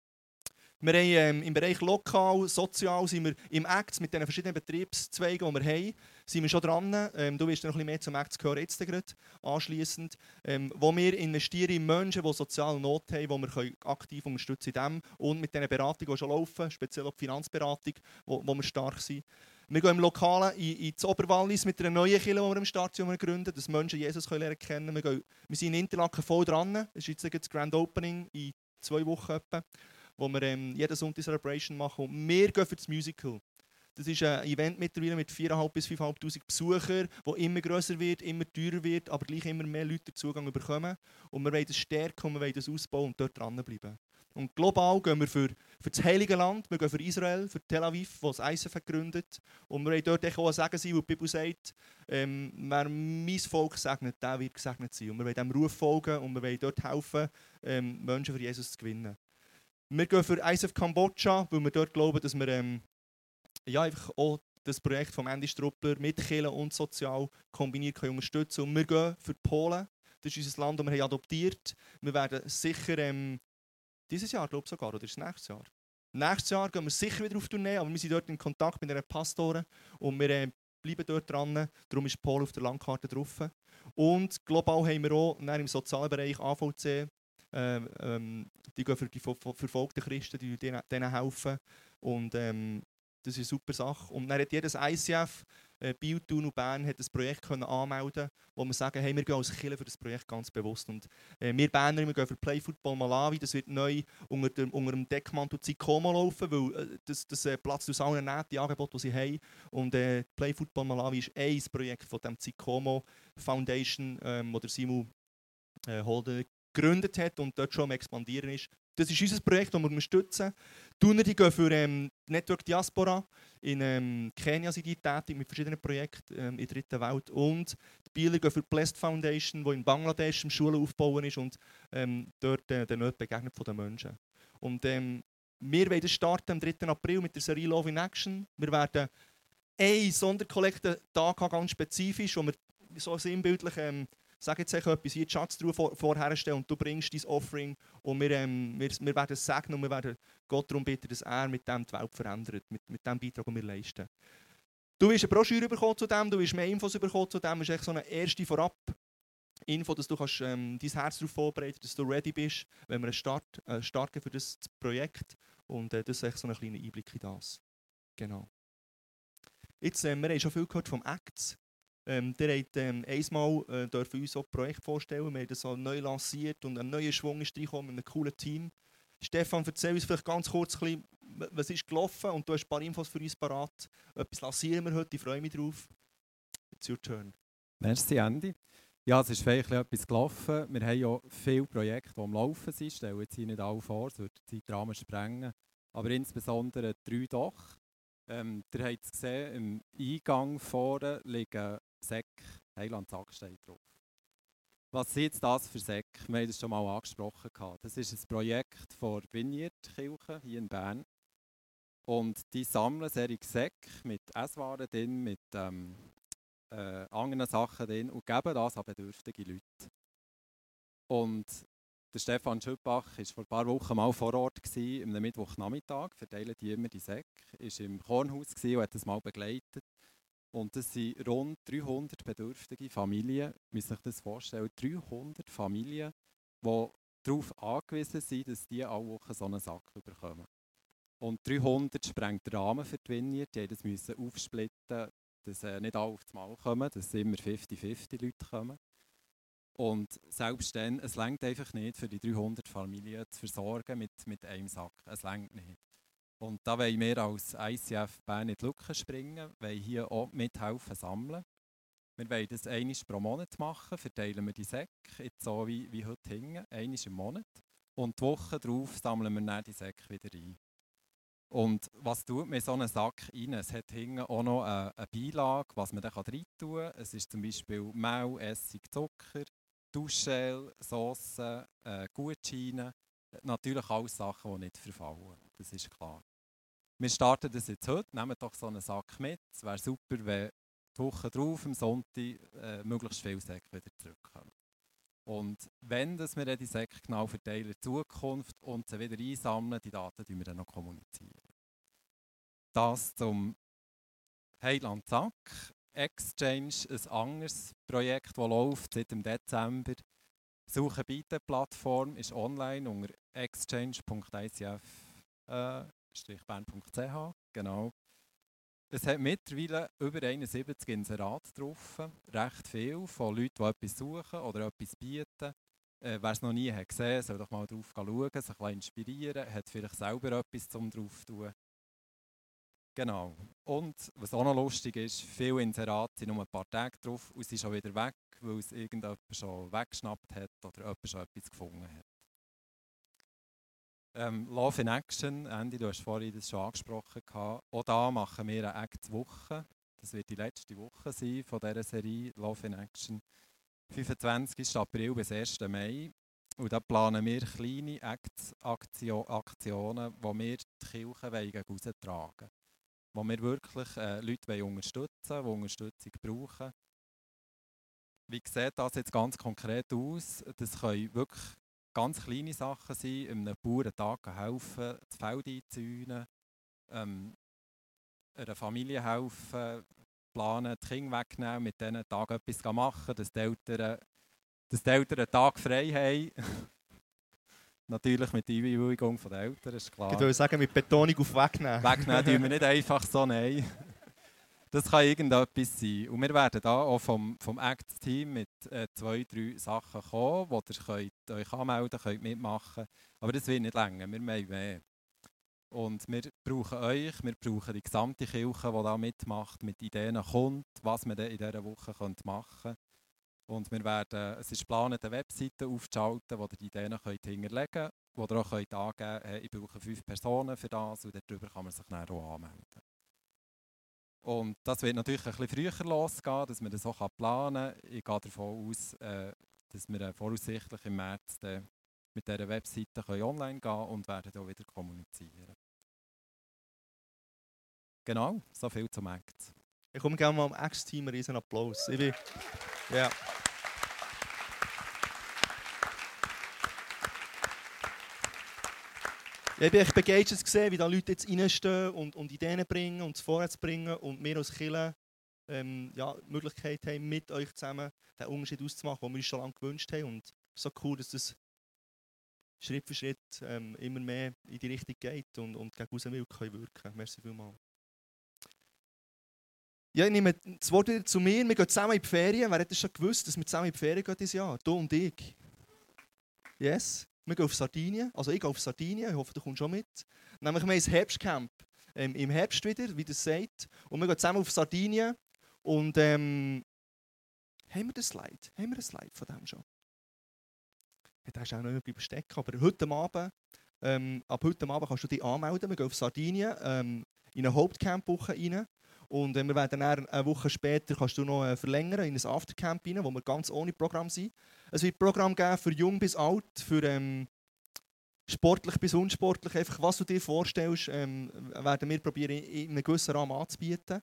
Wir haben ähm, im Bereich lokal, sozial, sind wir im ACT mit den verschiedenen Betriebszweigen, die wir haben, sind wir schon dran. Ähm, du wirst noch ein bisschen mehr zum ACT gehören jetzt gerade, anschliessend, ähm, wo wir investieren in Menschen, die soziale Not haben, wo wir aktiv unterstützen dem und mit den Beratungen, die schon laufen, speziell auch die Finanzberatung, wo, wo wir stark sind. Wir gehen im Lokalen in, in das Oberwallis mit einer neuen Kirche, die wir im Start gründen, dass Menschen Jesus können lernen kennen. Wir, gehen, wir sind in Interlaken voll dran. Das ist jetzt das Grand Opening in zwei Wochen etwa wo wir ähm, jeden Sonntag Celebration machen. Und wir gehen für das Musical. Das ist ein Event mittlerweile mit 4'500 bis 5'500 Besuchern, das immer grösser wird, immer teurer wird, aber gleich immer mehr Leute Zugang bekommen. Und wir wollen das stärken und wir wollen das ausbauen und dort dranbleiben. Und global gehen wir für, für das Heilige Land, wir gehen für Israel, für Tel Aviv, wo das ISF gegründet. Und wir wollen dort auch sagen sein, wo die Bibel sagt, ähm, wer mein Volk segnet, der wird gesegnet sein. Und wir wollen diesem Ruf folgen und wir wollen dort helfen, ähm, Menschen für Jesus zu gewinnen. Wir gehen für ISF Kambodscha, weil wir dort glauben, dass wir ähm, ja, einfach auch das Projekt von Andy Struppler mit Kirche und Sozial kombiniert können unterstützen Und wir gehen für Polen. Das ist unser Land, das wir haben adoptiert Wir werden sicher ähm, dieses Jahr, glaube ich sogar, oder ist es nächstes Jahr? Nächstes Jahr gehen wir sicher wieder auf Tournee, aber wir sind dort in Kontakt mit den Pastoren und wir äh, bleiben dort dran. Darum ist Polen auf der Landkarte drauf. Und global haben wir auch im sozialen Bereich AVC ähm, ähm, die gehen für die verfolgten Christen, die denen, helfen. Und ähm, das ist eine super Sache. Und dann hat jedes ICF, äh, Biel, und Bern hat ein Projekt können anmelden wo wir sagen, hey, wir gehen als Kirche für das Projekt ganz bewusst. Und äh, wir Berner wir gehen für Play Football Malawi. Das wird neu unter dem, unter dem Deckmantel Zikomo laufen, weil äh, das, das äh, platzt aus allen Nähten, die Angebote, die sie haben. Und äh, Play Football Malawi ist ein Projekt von dem Zikomo Foundation, ähm, wo der Simon äh, Holder gegründet hat und dort schon am Expandieren ist. Das ist unser Projekt, das wir unterstützen. Tuner die gehen für ähm, Network Diaspora. In ähm, Kenia sind die tätig mit verschiedenen Projekten ähm, in der dritten Welt. Und die Bieler gehen für die Blessed Foundation, die in Bangladesch Schulen aufbauen ist und ähm, dort äh, den Nöten begegnet von den Menschen. Und ähm, wir werden starten am 3. April mit der Serie Love in Action. Wir werden einen Sonderkollekten-Tag ganz spezifisch, wo wir so sinnbildlich, ähm, sage jetzt etwas, hier die Schatztruhe vor, vorherstellen und du bringst dein Offering und wir, ähm, wir, wir werden es segnen und wir werden Gott darum bitten, dass er mit dem die Welt verändert, mit, mit dem Beitrag, den wir leisten. Du wirst eine Broschüre bekommen zu dem, du wirst mehr Infos bekommen zu dem, das ist echt so eine erste Vorab. Info, dass du kannst, ähm, dein Herz darauf vorbereiten dass du ready bist, wenn wir einen Start, äh, starten für das Projekt. Und äh, das ist echt so ein kleiner Einblick in das. Genau. Jetzt, äh, wir haben schon viel gehört vom Acts. Ähm, der hat ähm, einmal äh, uns auch Projekt vorstellen. Wir haben das neu lanciert und ein neuer Schwung ist reingekommen mit einem coolen Team. Stefan, erzähl uns vielleicht ganz kurz, ein bisschen, was ist gelaufen und du hast ein paar Infos für uns parat. Etwas lancieren wir heute, ich freue mich drauf. It's your turn. Merci, Andy. Ja, es ist vielleicht etwas gelaufen. Wir haben ja viele Projekte, die am Laufen sind. Ich stelle jetzt hier nicht alle vor, es würde den Zeitrahmen sprengen. Aber insbesondere drei doch. Ähm, ihr habt es gesehen, im Eingang vorne liegen Säcke, Heiland Sack drauf. Was sind das für Säcke? Wir haben das schon mal angesprochen. Das ist ein Projekt von Vineyard Kirche hier in Bern. Und die sammeln solche Säcke mit Esswaren drin, mit ähm, äh, anderen Sachen drin und geben das an bedürftige Leute. Und der Stefan Schüppach war vor ein paar Wochen mal vor Ort, gewesen, am Mittwochnachmittag, verteilen die immer die Säcke, war im Kornhaus und hat das mal begleitet. Und das sind rund 300 bedürftige Familien, muss sich das vorstellen, 300 Familien, die darauf angewiesen sind, dass die alle Wochen so einen Sack bekommen. Und 300 sprengt den Rahmen für die Vineyard, die mussten aufsplitten, dass äh, nicht alle auf das Mal kommen, dass immer 50-50 Leute kommen. Und selbst dann, es längt einfach nicht, für die 300 Familien zu versorgen mit, mit einem Sack. Es längt nicht. Und da wollen wir als ICF Bern in die Lücke springen, wollen hier auch mithelfen sammeln. Wir wollen das einmal pro Monat machen, verteilen wir die Säcke, so wie, wie heute hinten, einmal im Monat. Und die Woche darauf sammeln wir dann die Säcke wieder ein. Und was tut man in so einen Sack rein? Es hat hinten auch noch eine, eine Beilage, was man da rein tun kann. Es ist zum Beispiel Mehl, Essig, Zucker, Duschgel, Sauce, äh, Gutscheine. Natürlich alles Sachen, die nicht verfallen. Das ist klar. Wir starten das jetzt heute. Nehmt doch so einen Sack mit. Es wäre super, wenn die Woche drauf, am Sonntag, äh, möglichst viele Säcke wieder zurückkommen. Und wenn dass wir die Säcke genau verteilen in Zukunft und sie wieder einsammeln, die Daten die wir dann noch kommunizieren. Das zum Heiland Zack. Exchange, ein anderes Projekt, das läuft seit dem Dezember. Suche biete Plattform ist online unter exchange.icf-bern.ch. Genau. Es hat mittlerweile über 71 Inserate drauf. Recht viel von Leuten, die etwas suchen oder etwas bieten. Äh, Wer es noch nie hat gesehen soll doch mal drauf schauen, sich inspirieren, hat vielleicht selber etwas zum drauf tun. Genau. Und was auch noch lustig ist, viele Inserate sind nur ein paar Tage drauf und sind schon wieder weg, weil es irgendjemand schon weggeschnappt hat oder jemand schon etwas gefunden hat. Ähm, Love in Action, Andy, du hast vorhin das schon angesprochen. Auch da machen wir eine Act-Woche. Das wird die letzte Woche sein von dieser Serie Love in Action. 25. April bis 1. Mai. Und da planen wir kleine Aktionen, die wir die Kirche raustragen wollen. Wo wir wirklich äh, Leute unterstützen wollen, die Unterstützung brauchen. Wie sieht das jetzt ganz konkret aus? Das können wirklich ganz kleine Sachen sein, einem Bauern helfen, das Feld einzäunen, ähm, einer Familie helfen, planen, die Kinder wegnehmen, mit diesen Tag etwas machen, dass die Eltern, dass die Eltern einen Tag frei haben. Natürlich mit Einwilligung der Eltern, ist klar. Ich würde sagen, mit Betonung auf wegnehmen. Wegnehmen tun wir nicht einfach so, nein. Das kann irgendetwas sein. Und wir werden da auch vom, vom Act-Team mit äh, zwei, drei Sachen kommen, wo ihr könnt euch anmelden könnt, mitmachen Aber das wird nicht länger, wir wollen mehr. Und wir brauchen euch, wir brauchen die gesamte Kirche, die da mitmacht, mit Ideen kommt, was wir in dieser Woche machen können. Und wir werden, es ist geplant, eine Webseite aufzuschalten, wo ihr die Ideen könnt hinterlegen könnt, wo ihr auch könnt angeben könnt, ich brauche fünf Personen für das und darüber kann man sich dann auch anmelden. Und das wird natürlich ein bisschen früher losgehen, dass man das auch planen kann. Ich gehe davon aus, äh, dass wir äh, voraussichtlich im März mit dieser Webseite können online gehen und werden dann wieder kommunizieren. Genau, so viel zum Act. Ich komme gerne mal am Ex-Team einen Applaus. Ich bin, ja. Ich bin echt begeistert gesehen, wie da Leute jetzt reinstehen und, und Ideen bringen und es vorwärts bringen und wir als Kirche ähm, ja, die Möglichkeit haben, mit euch zusammen den Unterschied auszumachen, den wir uns schon lange gewünscht haben. Und es ist so cool, dass das Schritt für Schritt ähm, immer mehr in die Richtung geht und, und gegen außen wirken können. Merci vielmals. Ja, ich nehme das Wort wieder zu mir. Wir gehen zusammen in die Ferien. Wer hätte schon gewusst, dass wir zusammen in die Ferien gehen dieses Jahr? Du und ich. Yes. Wir gehen auf Sardinien. Also ich gehe auf Sardinien. Ich hoffe, du kommst schon mit. Nämlich wir haben ein Herbstcamp. Ähm, Im Herbst wieder, wie das sagt. Und wir gehen zusammen auf Sardinien. Und ähm, haben wir den Slide? Haben wir einen Slide von dem schon? Der ist auch noch bleiben stecken. Aber heute Abend, ähm, ab heute Abend kannst du dich anmelden. Wir gehen auf Sardinien ähm, in eine Hauptcamp-Woche rein. Und äh, wir werden dann eine Woche später kannst du noch äh, verlängern in ein Aftercamp rein, wo wir ganz ohne Programm sind. Es wird Programm geben für jung bis alt, für ähm, sportlich bis unsportlich. Einfach, was du dir vorstellst, ähm, werden wir probieren in einem gewissen Rahmen anzubieten.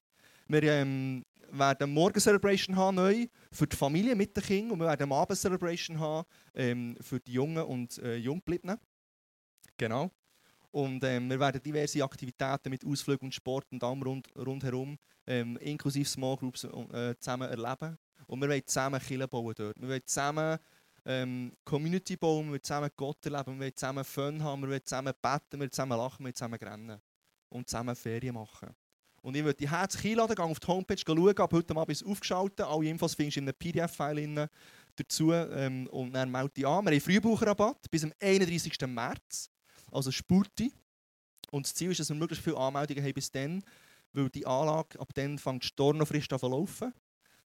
Wir ähm, werden Morgen Celebration haben neu für die Familie mit den Kindern und wir werden Abend Celebration haben ähm, für die Jungen und äh, Junggebliebenen. Genau. Und ähm, wir werden diverse Aktivitäten mit Ausflügen und Sport und allem rund, rundherum, ähm, inklusive Small Groups, äh, zusammen erleben. Und wir wollen zusammen Kirche bauen dort. Wir wollen zusammen ähm, Community bauen, wir wollen zusammen Gott erleben, wir wollen zusammen Fun haben, wir wollen zusammen beten, wir wollen zusammen lachen, wir wollen zusammen rennen. Und zusammen Ferien machen. Und ich würde dich herzlich einladen, geh auf die Homepage schauen, ab heute Abend ist es aufgeschaltet. Alle Infos findest du in einem PDF-File dazu. Ähm, und dann melde dich an. Wir haben Frühbucherrabatt bis zum 31. März also Spurti. Und das Ziel ist, dass wir möglichst viele Anmeldungen haben bis dann, weil die Anlage ab dann fängt die Stornofrist an zu laufen.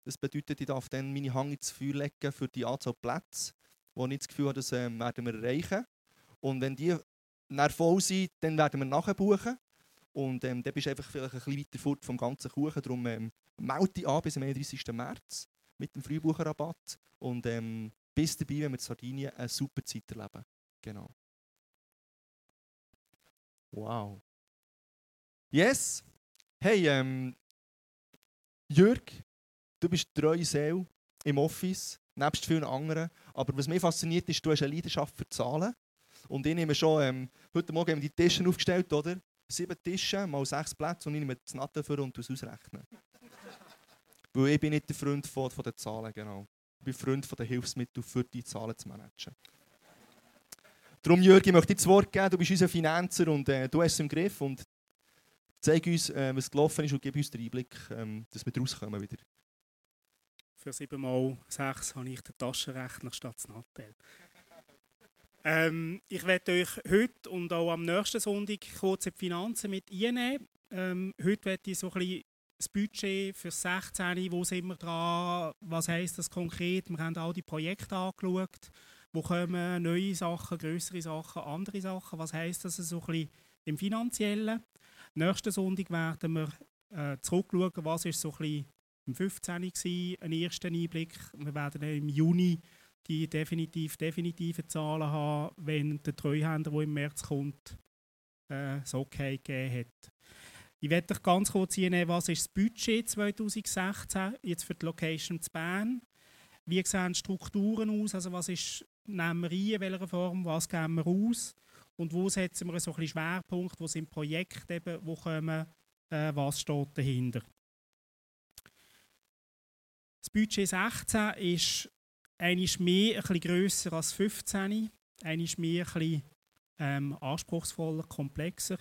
Das bedeutet, ich darf dann meine Hand ins Feuer legen für die Anzahl Plätze, die ich das Gefühl habe, das ähm, werden wir erreichen. Und wenn die dann voll sind, dann werden wir nachher buchen. Und ähm, dann bist du einfach vielleicht ein bisschen weiter fort vom ganzen Kuchen. Darum ähm, melde dich an bis am 31. März mit dem Frühbucherrabatt. Und ähm, bis dabei, wenn wir in Sardinien eine super Zeit erleben. Genau. Wow. Yes. Hey, ähm, Jörg, du bist treue Seele im Office, nebst vielen anderen. Aber was mich fasziniert ist, du hast eine Leidenschaft für Zahlen. Und ich nehme schon, ähm, heute Morgen haben wir die Tische aufgestellt, oder? Sieben Tische, mal sechs Plätze und ich nehme das Natten für und das ausrechnen. Weil ich bin nicht der Freund von, von den Zahlen, genau. Ich bin Freund von den Hilfsmitteln, für die Zahlen zu managen. Darum, Jürgen, ich möchte dir das Wort geben. Du bist unser Finanzer und äh, du hast es im Griff. Und zeig uns, äh, was gelaufen ist und gib uns den Einblick, ähm, dass wir rauskommen wieder. Für 7 mal 6 habe ich den Taschenrechner statt das Nattel. Ähm, ich werde euch heute und auch am nächsten Sonntag kurz die Finanzen mit einnehmen. Ähm, heute werde ich so ein bisschen das Budget für 16, wo sind wir dran, was heisst das konkret. Wir haben all die Projekte angeschaut wo kommen neue Sachen, größere Sachen, andere Sachen. Was heisst das so ein bisschen im Finanziellen? Nächsten Sonntag werden wir äh, zurückschauen, was ist so ein bisschen im 15. war, ein erster Einblick. Wir werden im Juni die definitiv definitive Zahlen haben, wenn der Treuhänder, der im März kommt, äh, das Okay gegeben hat. Ich werde euch ganz kurz nehmen, was ist das Budget 2016 jetzt für die Location zu Bern? Wie sehen die Strukturen aus? Also was ist nehmen wir ein, in welcher Form, was geben wir aus und wo setzen wir so ein Schwerpunkt, wo sind Projekte, eben, wo kommen, äh, was steht dahinter. Das Budget 16 ist einiges mehr, ein bisschen grösser als 15, einiges mehr, ein bisschen ähm, anspruchsvoller, komplexer.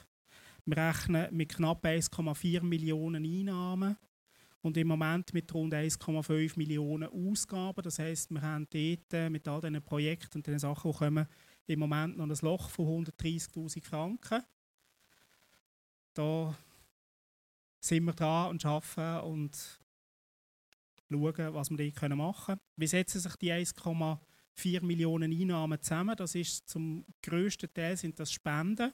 Wir rechnen mit knapp 1,4 Millionen Einnahmen und im Moment mit rund 1,5 Millionen Ausgaben. Das heißt, wir haben dort äh, mit all diesen Projekten und den Sachen, die kommen, im Moment noch ein Loch von 130.000 Franken. Da sind wir dran und arbeiten und schauen, was wir dort machen können. Wie setzen sich die 1,4 Millionen Einnahmen zusammen? Das ist zum grössten Teil sind das Spenden.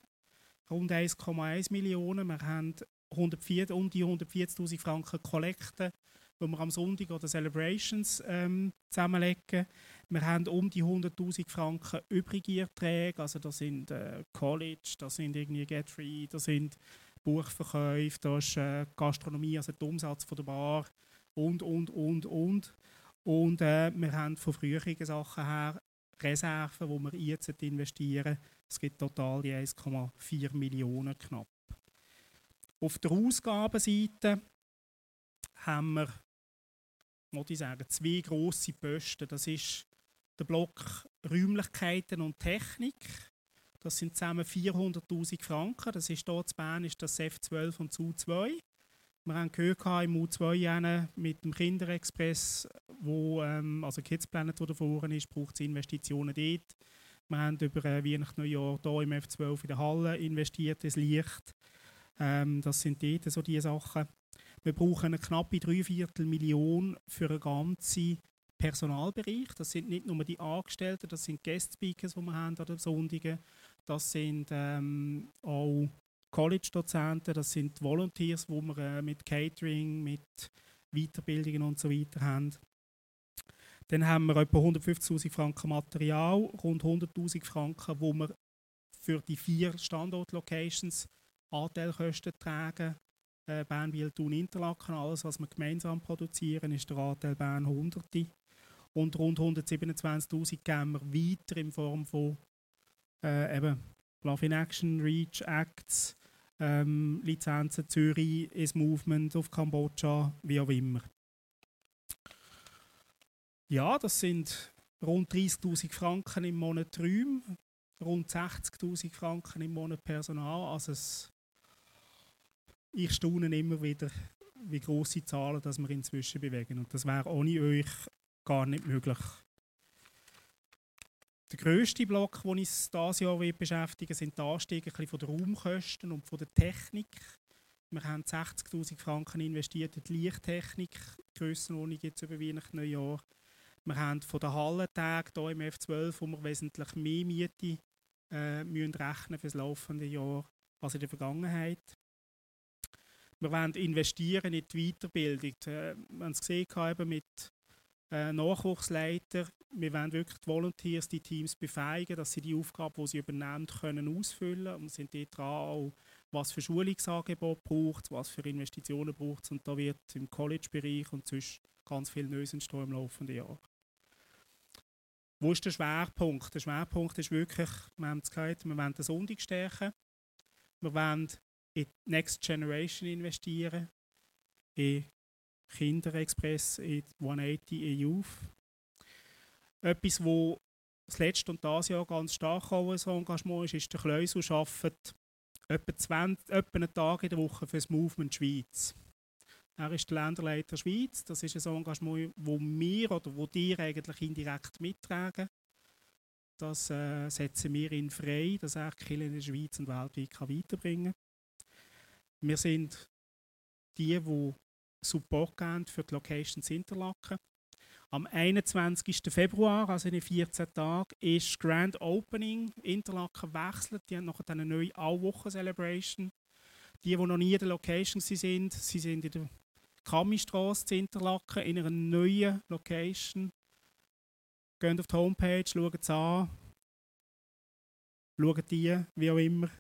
Rund 1,1 Millionen. Wir haben 104, um die 140.000 Franken Kollekte wo wir am Sonntag oder Celebrations ähm, zusammenlegen. Wir haben um die 100'000 Franken übrige Erträge, also das sind äh, College, das sind irgendwie Get Free, das sind Buchverkäufe, das ist äh, Gastronomie, also der Umsatz von der Bar und, und, und, und. Und äh, wir haben von früheren Sachen her Reserven, die wir jetzt investieren. Es gibt total die 1,4 Millionen knapp. Auf der Ausgabenseite haben wir, muss ich sagen, zwei grosse Posten. Das ist der Block Räumlichkeiten und Technik. Das sind zusammen 400'000 Franken. Das ist hier in Bern ist das F12 und U2. Wir haben gehört im U2 mit dem Kinderexpress, wo, ähm, also Kids Planet, der vorne ist, braucht es Investitionen dort. Wir haben über äh, Weihnachten Neujahr hier im F12 in der Halle investiert, das Licht. Ähm, das sind dort so die Sachen. Wir brauchen eine knappe Dreiviertel Million für einen ganzen Personalbereich. Das sind nicht nur die Angestellten, das sind Guest Speakers, die wir haben an den Sonntagen. Das sind ähm, auch College-Dozenten, das sind Volunteers, die wir äh, mit Catering, mit Weiterbildungen und so weiter haben. Dann haben wir etwa 150'000 Franken Material, rund 100'000 Franken, wo wir für die vier Standort-Locations Anteilkosten tragen. Äh, Bern, Biel, Thun, Interlaken, alles, was wir gemeinsam produzieren, ist der Anteil Bern 100. Und rund 127'000 geben wir weiter in Form von äh, eben Love in Action, Reach, Acts, ähm, Lizenzen Zürich, ist Movement auf Kambodscha, wie auch immer. Ja, das sind rund 30.000 Franken im Monat Räume, rund 60.000 Franken im Monat Personal. Also es, ich staune immer wieder, wie grosse Zahlen dass wir inzwischen bewegen. Und das wäre ohne euch gar nicht möglich. Der grösste Block, den uns dieses Jahr beschäftigen sind die Anstiege von den Raumkosten und von der Technik. Wir haben 60'000 Franken investiert in die Lichttechnik, Grössenordnung jetzt über Weihnachten Neujahr. Wir haben von den Hallentagen hier im F12, wo wir wesentlich mehr Miete äh, müssen rechnen für das laufende Jahr als in der Vergangenheit. Wir wollen investieren in die Weiterbildung. Äh, wir haben es gesehen mit äh, Nachwuchsleiter. Wir wollen wirklich die Volunteers, die Teams befähigen, dass sie die Aufgabe, die sie übernehmen, können ausfüllen Und wir sind dort dran, auch, was für Schulungsangebot braucht was für Investitionen braucht Und da wird im College-Bereich und sonst ganz viel Neues im laufenden Jahr. Wo ist der Schwerpunkt? Der Schwerpunkt ist wirklich, wir haben es gesagt, wir wollen den Sonntag stärken. Wir wollen in die Next Generation investieren, in Kinderexpress, in 180, in Youth. Etwas, wo das letzte und das Jahr ganz stark auch ein Engagement ist, ist der Kleusel arbeitet etwa, 20, etwa einen Tag in der Woche für das Movement Schweiz. Er ist der Länderleiter Schweiz. Das ist ein Engagement, wo wir oder wo dir eigentlich indirekt mittragen. Das äh, setzen wir ihn frei, dass er die in der Schweiz und weltweit weiterbringen kann. Wir sind die, die Support geben für die Locations Interlaken. Am 21. Februar, also in 14 Tagen, ist Grand Opening. Interlaken wechselt. Die haben nachher eine neue Allwochen-Celebration. Die, die noch nie in der Location sind, sie sind in der Kamistrasse zu Interlaken in einer neuen Location. Geht auf die Homepage, schaut es an, schaut die, wie auch immer.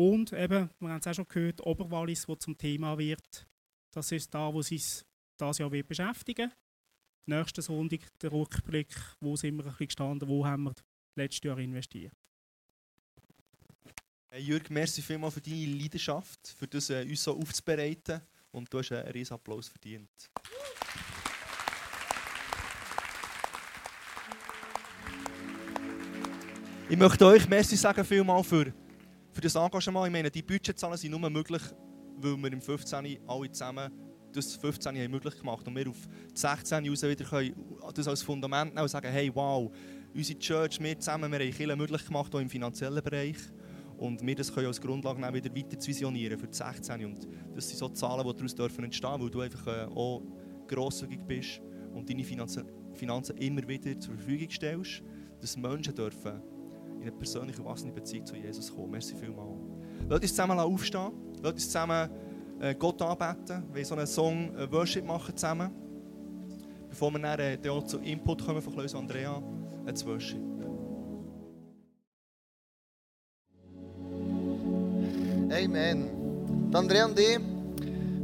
Und eben, wir haben es auch schon gehört, Oberwallis, wo zum Thema wird. Das ist da, wo sie das Jahr beschäftigen Nächsten Sonntag der Rückblick, wo sind wir ein bisschen gestanden, wo haben wir letztes Jahr investiert. Hey Jürg, merci vielmals für deine Leidenschaft, für das äh, uns so aufzubereiten. Und du hast einen riesen Applaus verdient. Ich möchte euch merci sagen vielmal für, für das Engagement. Ich meine, die Budgetzahlen sind nur möglich, weil wir im 15. alle zusammen das 15 haben möglich gemacht und wir auf 16 raus wieder können das als Fundament nehmen und sagen, hey, wow, unsere Church, wir zusammen, wir haben Kirche möglich gemacht, auch im finanziellen Bereich. Und wir das können als Grundlage nehmen, wieder weiter zu visionieren für die 16. Und das sind so Zahlen, die daraus dürfen entstehen, weil du einfach äh, auch grosszügig bist und deine Finanzen immer wieder zur Verfügung stellst, dass Menschen dürfen in eine persönliche, wachsende Beziehung zu Jesus kommen. Merci vielmals. Lass uns zusammen aufstehen. Lass uns zusammen äh, Gott anbeten. Wir so einen Song äh, Worship machen zusammen. bevor wir dann, äh, zu Input kommen von Klaus Andrea, ein Worship. Amen. Andrea und ich,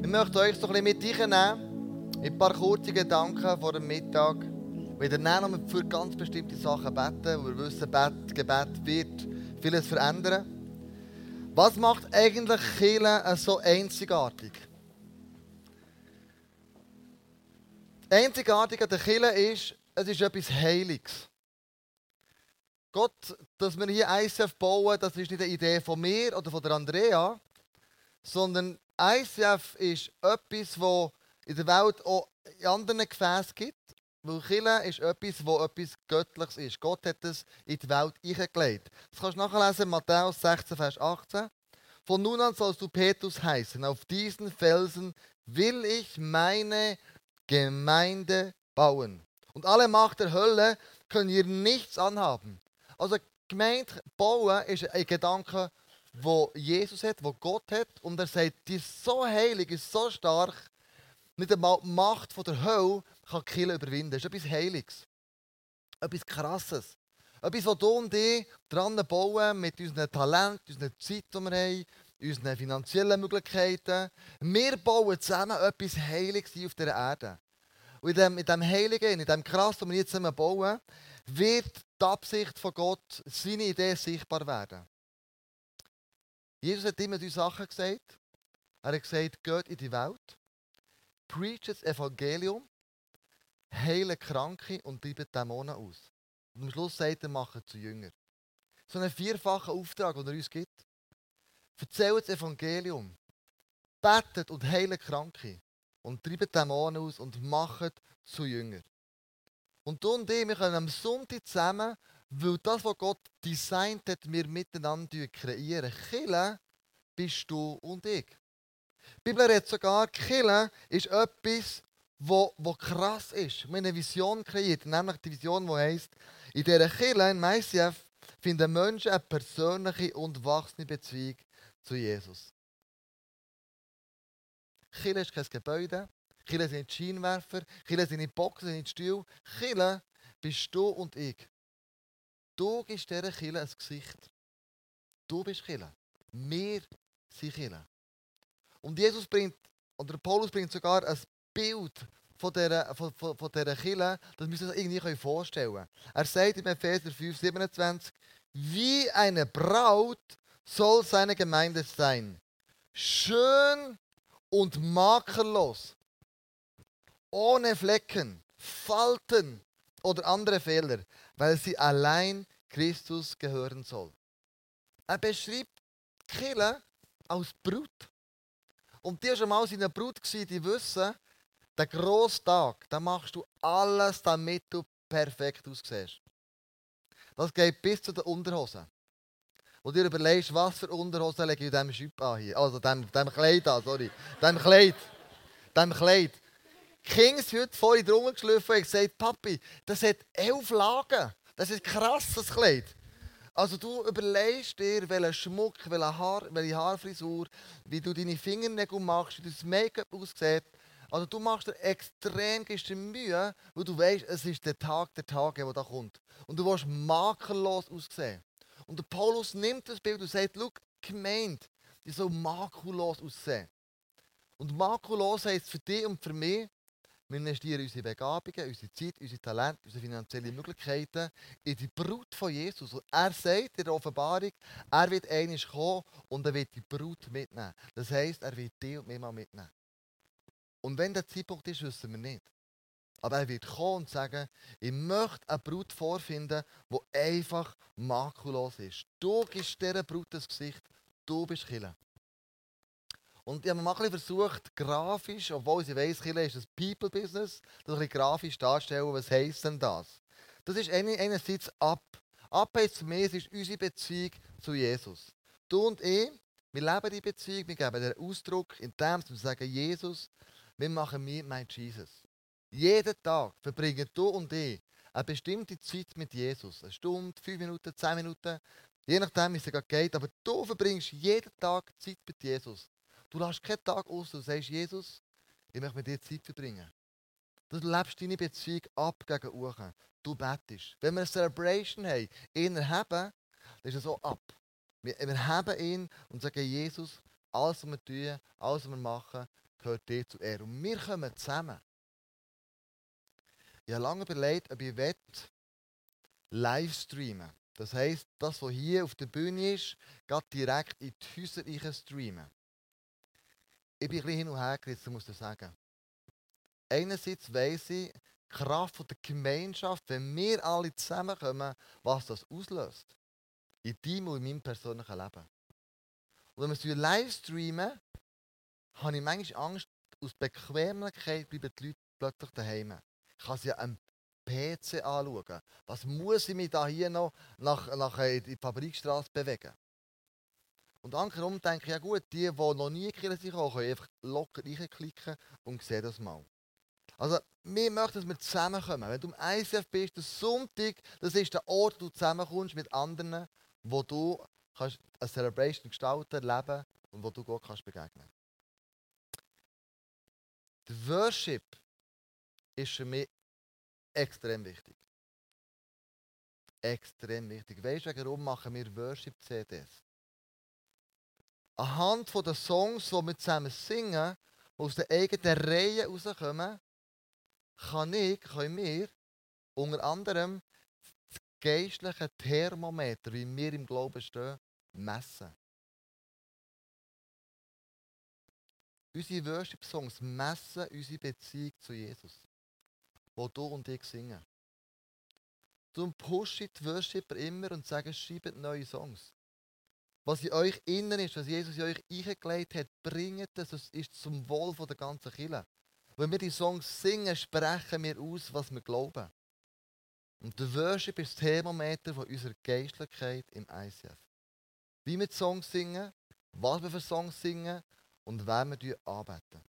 wir möchten euch so ein bisschen mit reinnehmen in ein paar kurze Gedanken vor dem Mittag. Wir werden noch für ganz bestimmte Sachen beten, wo wir wissen, Bet, Gebet wird vieles verändern. Was macht eigentlich Kirche so einzigartig? Einzigartig an der Kirche ist, es ist etwas Heiliges. Gott, dass wir hier ICF bauen, das ist nicht eine Idee von mir oder von der Andrea, sondern ICF ist etwas, das in der Welt auch in anderen Gefäßen gibt. Weil Kirche ist etwas, wo etwas Göttliches ist. Gott hat es in die Welt eingelegt. Das kannst du nachlesen, Matthäus 16, Vers 18. Von nun an sollst du Petrus heißen. Auf diesen Felsen will ich meine Gemeinde bauen. Und alle Macht der Hölle können hier nichts anhaben. Also Gemeinde bauen ist ein Gedanke, wo Jesus hat, wo Gott hat. Und er sagt, die ist so heilig, ist so stark, nicht einmal die Macht der Hölle kann die Kirche überwinden. Das ist etwas Heiliges. Etwas Krasses. Etwas, was du und ich dran bauen mit unserem Talent, unserer Zeit, die wir haben, unseren finanziellen Möglichkeiten. Wir bauen zusammen etwas Heiliges auf dieser Erde. Und in dem, in dem Heiligen, in dem Krass, das wir jetzt zusammen bauen, wird die Absicht von Gott, seine Idee sichtbar werden. Jesus hat immer drei Sachen gesagt. Er hat gesagt, geht in die Welt, preach das Evangelium, heile Kranke und treibt Dämonen aus. Und am Schluss sagt er, macht zu Jünger. So einen vierfachen Auftrag, den er uns gibt. Erzählt das Evangelium, betet und heilt Kranke und treibt Dämonen aus und macht zu Jünger. Und du und ich, wir können am Sonntag zusammen, weil das, was Gott designt hat, wir miteinander kreieren. Kille bist du und ich. Die Bibel redet sogar, Kille ist etwas, wo, wo krass ist. Wir haben eine Vision kreiert, nämlich die Vision, die heisst, in dieser Kille, in ICF, finden Menschen eine persönliche und wachsende Beziehung zu Jesus. Kille ist kein Gebäude, Kille sind nicht Scheinwerfer, Kille sind nicht Boxen, sind nicht Stühle. Kille bist du und ich. Du gibst dieser Kille ein Gesicht. Du bist Kille. Wir sind Kille. Und Jesus bringt, oder Paulus bringt sogar ein Bild von dieser, von, von, von dieser Kille, das müssen wir uns irgendwie vorstellen Er sagt in Epheser 5, 27, wie eine Braut soll seine Gemeinde sein. Schön und makellos. Ohne Flecken, Falten oder andere Fehler, weil sie allein Christus gehören soll. Er beschreibt Kirche als Brut. Und die schon mal seine Brut, die wissen, den grossen Tag, da machst du alles, damit du perfekt aussiehst. Das geht bis zu den Unterhosen. Und dir überlegst, was für Unterhosen lege ich in diesem Schüpp an hier. Also dem, dem Kleid an, sorry. Dem Kleid. Dem Kleid. King ist heute vorhin drunter geschliffen und gesagt, Papi, das hat elf Lagen. Das ist ein krasses Kleid. Also du überlegst dir, welchen Schmuck, welche, Haar, welche Haarfrisur, wie du deine Fingernägel machst, wie das Make-up aussieht. Also du machst dir extrem Mühe, weil du weißt, es ist der Tag der Tage, der da kommt. Und du willst makellos aussehen. Und der Paulus nimmt das Bild und sagt, schau, Gemeinde, die soll makellos aussehen. Und makellos heisst für dich und für mich, wir investieren unsere Begabungen, unsere Zeit, unsere Talente, unsere finanziellen Möglichkeiten in die Brut von Jesus. Und er sagt in der Offenbarung, er wird einmal kommen und er wird die Brut mitnehmen. Das heisst, er wird dich und mich mal mitnehmen. Und wenn der Zeitpunkt ist, wissen wir nicht. Aber er wird kommen und sagen, ich möchte eine Brut vorfinden, die einfach makellos ist. Du gibst dieser Brut das Gesicht, du bist Killer. Und ich habe mal ein versucht, grafisch, obwohl ich weiss, Killer ist ein People-Business, das ein grafisch darzustellen, was heisst denn das? Das ist einerseits ab. Ab mich, es ist unsere Beziehung zu Jesus. Du und ich, wir leben die Beziehung, wir geben den Ausdruck, indem wir sagen, Jesus, wir machen mir mein Jesus. Jeden Tag verbringen du und ich eine bestimmte Zeit mit Jesus. Eine Stunde, fünf Minuten, zehn Minuten, je nachdem, wie es gerade geht. Aber du verbringst jeden Tag Zeit mit Jesus. Du lässt keinen Tag aus, du sagst, Jesus, ich möchte mit dir Zeit verbringen. Du lebst deine Beziehung ab gegen Uchen. Du bettest. Wenn wir eine Celebration haben, ihn erheben, dann ist es so ab. Wir, wir haben ihn und sagen, Jesus, alles, was wir tun, alles, was wir machen, gehört dir zu Ehre. Und wir kommen zusammen. Ich habe lange überlegt, ob ich will, live streamen Das heisst, das, was hier auf der Bühne ist, geht direkt in die Häuser streamen. Ich bin ein bisschen hin und her gerissen, muss ich sagen. Einerseits weiss ich, die Kraft der Gemeinschaft, wenn wir alle zusammenkommen, was das auslöst. In deinem und in meinem persönlichen Leben. Und wenn wir es live streamen, habe ich manchmal Angst, aus Bequemlichkeit bleiben die Leute plötzlich daheim. Ich kann sie am PC anschauen. Was muss ich mich da hier noch nach, nach in die Fabrikstraße bewegen? Und andersherum denke ich, ja gut, die, die noch nie gekillt sind, können einfach locker reinklicken und sehen das mal. Also, wir möchten, dass wir zusammenkommen. Wenn du im ICF bist, der Sonntag, das ist der Ort, wo du zusammenkommst mit anderen, wo du kannst eine Celebration gestalten, leben und wo du Gott kannst begegnen. Der Worship ist für mich extrem wichtig. Extrem wichtig. Weißt du, warum machen wir Worship-CDs? Anhand der Songs, die wir zusammen singen, aus der eigenen Reihe rauskommen, kann ich, können wir unter anderem das geistliche Thermometer, wie wir im Glauben stehen, messen. Unsere Worship-Songs messen unsere Beziehung zu Jesus, wo du und ich singen. Du pushen die Worshipper immer und sagen, schreibt neue Songs. Was in euch innen ist, was Jesus in euch eingelegt hat, bringt das, es ist zum Wohl der ganzen Kirche. Wenn wir die Songs singen, sprechen wir aus, was wir glauben. Und der Worship ist das Thermometer von unserer Geistlichkeit im ICF. Wie wir die Songs singen, was wir für Songs singen und wen wir anbeten.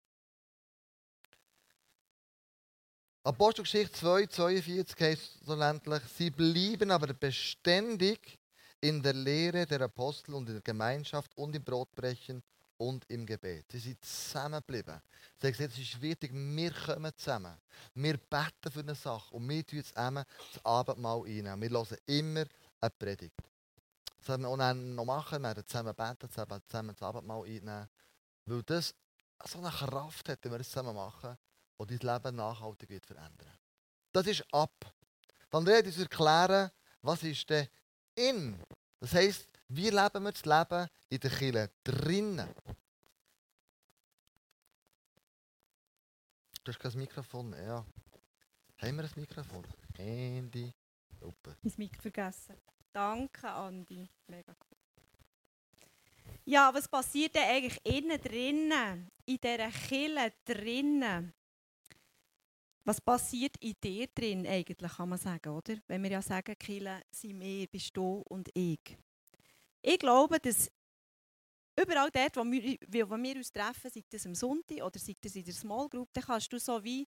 Apostelgeschichte 2, 42 heißt so ländlich, sie blieben aber beständig in der Lehre der Apostel und in der Gemeinschaft und im Brotbrechen und im Gebet. Sie sind zusammengeblieben. Sie haben gesagt, es ist wichtig, wir kommen zusammen. Wir beten für eine Sache und wir tun zusammen das Abendmahl einnehmen. Wir hören immer eine Predigt. Das werden wir auch noch machen. Wir werden zusammen beten, zusammen das Abendmahl einnehmen. Weil das so eine Kraft hat, wenn wir das zusammen machen, die dein Leben nachhaltig wird verändern. Das ist ab. Dann ich uns erklären, was ist denn in. Das heisst, wie leben wir das Leben in der Kirche drinnen? Du hast kein Mikrofon ja. Haben wir ein Mikrofon? Handy. Open. Mein Mikro vergessen. Danke, Andi. Mega cool. Ja, was passiert denn eigentlich innen drinnen, in dieser Kille drinnen? Was passiert in dir drin eigentlich, kann man sagen, oder? Wenn wir ja sagen, Kille sind wir, bist du und ich. Ich glaube, dass überall dort, wo wir, wo wir uns treffen, sei das am Sonntag oder sei das in der Small Group, dann kannst du so wie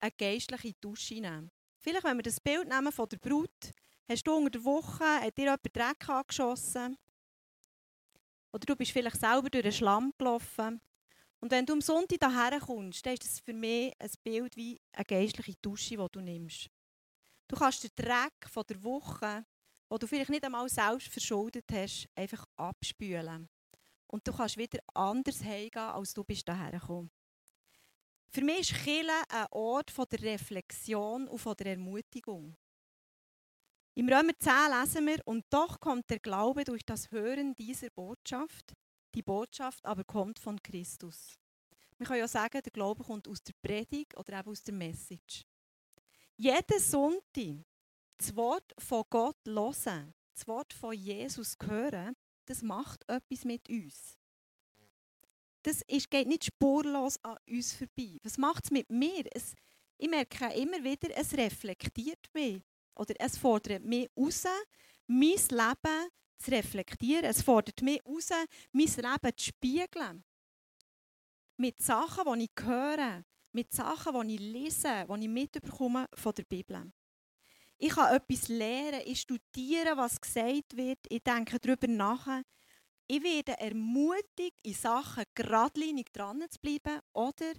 eine geistliche Dusche nehmen. Vielleicht, wenn wir das Bild nehmen von der Brut, hast du unter der Woche, hat dir jemand Dreck angeschossen oder du bist vielleicht selber durch den Schlamm gelaufen. Und wenn du am Sonntag hierher kommst, dann ist das für mich ein Bild wie eine geistliche Dusche, die du nimmst. Du kannst den Dreck von der Woche wo du vielleicht nicht einmal selbst verschuldet hast, einfach abspülen. Und du kannst wieder anders heimgehen, als du bist daher gekommen. Für mich ist Kirche ein Ort von der Reflexion und von der Ermutigung. Im Römer 10 lesen wir, und doch kommt der Glaube durch das Hören dieser Botschaft. Die Botschaft aber kommt von Christus. Wir können ja sagen, der Glaube kommt aus der Predigt oder eben aus der Message. Jeden Sonntag das Wort von Gott hören, das Wort von Jesus hören, das macht etwas mit uns. Das ist, geht nicht spurlos an uns vorbei. Was macht es mit mir? Es, ich merke immer wieder, es reflektiert mich. Oder es fordert mich raus, mein Leben zu reflektieren. Es fordert mich raus, mein Leben zu spiegeln. Mit Sachen, die ich höre, mit Sachen, die ich lese, die ich mitbekomme von der Bibel. Ich kann etwas lernen, ich studiere, was gesagt wird, ich denke darüber nach. Ich werde ermutigt, in Sachen geradlinig dran zu bleiben oder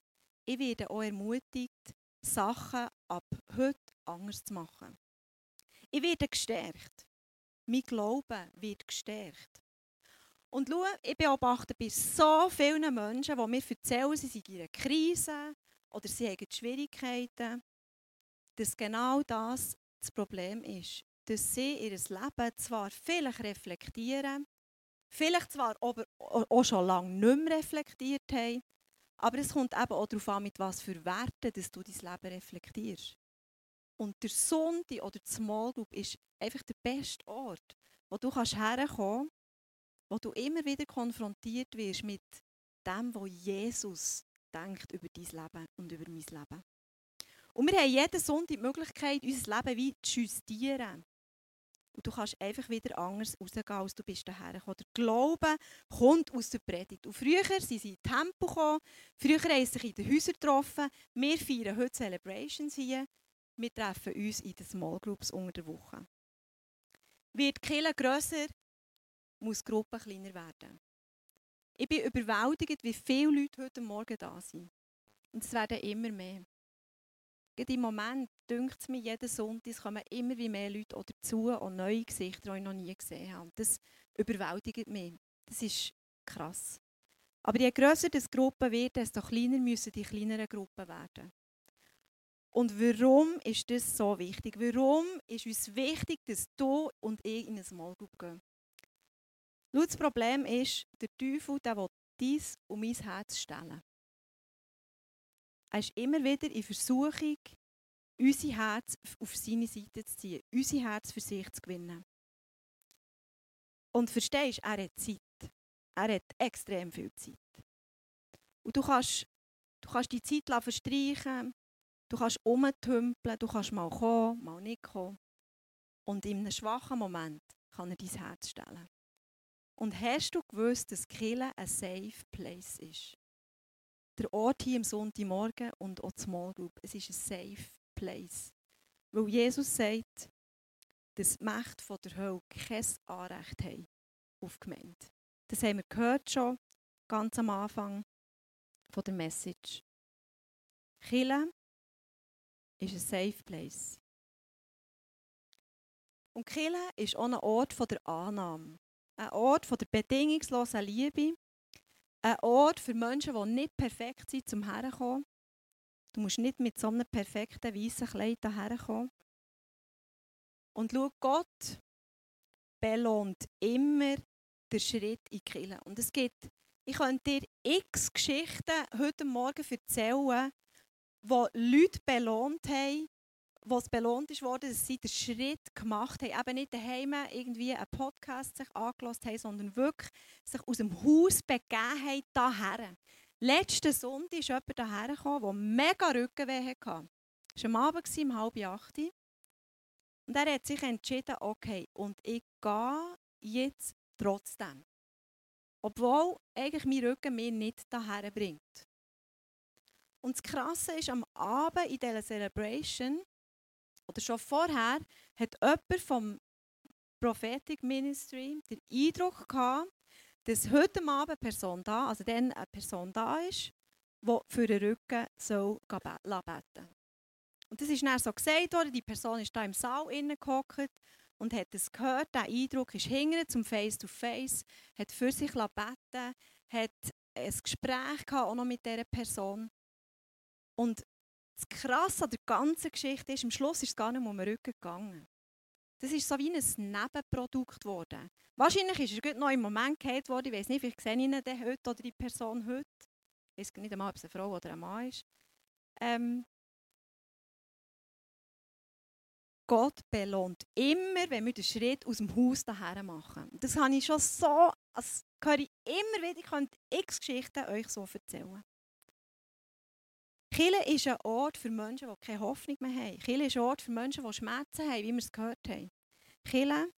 ich werde auch ermutigt, Sachen ab heute anders zu machen. Ich werde gestärkt. Mein Glaube wird gestärkt. Und schau, ich beobachte bei so vielen Menschen, die mir erzählen, sie sind in einer Krise oder sie haben Schwierigkeiten, dass genau das das Problem ist. Dass sie ihr Leben zwar vielleicht reflektieren, vielleicht zwar auch schon lange nicht mehr reflektiert haben, aber es kommt eben auch darauf an, mit was für Werten dass du dein Leben reflektierst. Und der Sonntag oder die Small Group ist einfach der beste Ort, wo du kannst herkommen wo du immer wieder konfrontiert wirst mit dem, was Jesus denkt über dein Leben und über mein Leben. Und wir haben jeden Sonntag die Möglichkeit, unser Leben wie zu justieren. Und du kannst einfach wieder anders rausgehen, als du bist daher. Der Glaube kommt aus der Predigt. Und früher sind sie in Tempo gekommen, früher haben sie sich in den Häusern getroffen. Wir feiern heute Celebrations hier. Wir treffen uns in den Small Groups unter der Woche. Wird die Kirche grösser, muss die Gruppe kleiner werden. Ich bin überwältigt, wie viele Leute heute Morgen da sind. Und es werden immer mehr. Gerade im Moment dünkt es mir jeden Sonntag, kommen immer wie mehr Leute dazu und neue Gesichter, die ich noch nie gesehen habe. Das überwältigt mich. Das ist krass. Aber je grösser die Gruppe wird, desto kleiner müssen die kleineren Gruppen werden. Und warum ist das so wichtig? Warum ist uns wichtig, dass du und ich in eine Small Group gehen? Schau, das Problem ist, der Teufel der will dies und mein Herz stellen. Er ist immer wieder in Versuchung, unser Herz auf seine Seite zu ziehen, unser Herz für sich zu gewinnen. Und verstehst, er hat Zeit. Er hat extrem viel Zeit. Und du kannst, du kannst die Zeit verstreichen, du kannst umtümpeln, du kannst mal kommen, mal nicht kommen. Und in einem schwachen Moment kann er dein Herz stellen. Und hast du gewusst, dass Kille ein Safe Place ist? Der Ort hier am Sonntagmorgen und auch die Small es ist ein Safe Place. Weil Jesus sagt, dass die Mächte von der Hölle kein Anrecht haben auf die Gemeinde. Das haben wir gehört schon ganz am Anfang von der Message. Kille ist ein Safe Place. Und Kille ist auch ein Ort der Annahme. Ein Ort der bedingungslosen Liebe. Ein Ort für Menschen, die nicht perfekt sind, zum Herkommen. Du musst nicht mit so einem perfekten weißen Kleid herkommen. Und schau, Gott belohnt immer den Schritt in die Kirche. Und es gibt, ich könnte dir x Geschichten heute Morgen erzählen, wo Leute belohnt haben, wo es belohnt ist worden, dass sie den Schritt gemacht haben, eben nicht daheim irgendwie einen Podcast sich angelassen haben, sondern wirklich sich aus dem Haus begeben haben, daher. Letzten Sonntag ist jemand daher gekommen, der mega Rückenweh hatte. Es war am Abend, um halb acht. Und er hat sich entschieden, okay, und ich gehe jetzt trotzdem. Obwohl eigentlich mein Rücken mir nicht daher bringt. Und das Krasse ist, am Abend in dieser Celebration oder schon vorher hat jemand vom Prophetic Ministry den Eindruck gehabt, dass heute Abend eine Person da, also dann eine Person da ist, die für den Rücken soll beten Und das ist dann so gesagt worden, die Person ist da im Saal gehockt und hat es gehört, der Eindruck ist hinten zum Face-to-Face, -face, hat für sich beten hat ein Gespräch gehabt, auch noch mit dieser Person. Und das Krasse an der ganzen Geschichte ist, am Schluss ist es gar nicht um den Rücken gegangen. Das ist so wie ein Nebenprodukt geworden. Wahrscheinlich ist er noch im Moment gehalten worden. Ich weiß nicht, vielleicht sehe ich ihn heute oder die Person heute. Ich weiß nicht einmal, ob es eine Frau oder ein Mann ist. Ähm, Gott belohnt immer, wenn wir den Schritt aus dem Haus daher machen. Das habe ich schon so, das höre ich immer wieder, ich könnte x Geschichten euch so erzählen. Kille ist ein Ort für Menschen, die keine Hoffnung mehr haben. Kille ist ein Ort für Menschen, die Schmerzen haben, wie wir es gehört haben. Kille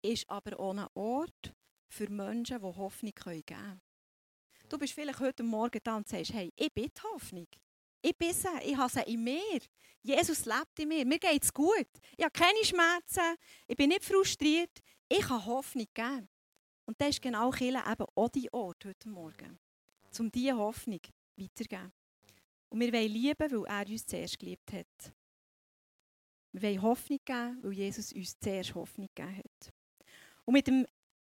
ist aber auch ein Ort für Menschen, die Hoffnung geben können. Du bist vielleicht heute Morgen da und sagst, hey, ich bin Hoffnung. Ich bin sie, ich habe sie in mir. Jesus lebt in mir, mir geht es gut. Ich habe keine Schmerzen, ich bin nicht frustriert, ich kann Hoffnung geben. Und das ist genau Kille eben auch die Ort heute Morgen, um diese Hoffnung weiterzugeben. Und wir wollen lieben, weil er uns zuerst geliebt hat. Wir wollen Hoffnung geben, weil Jesus uns zuerst Hoffnung gegeben hat. Und mit dem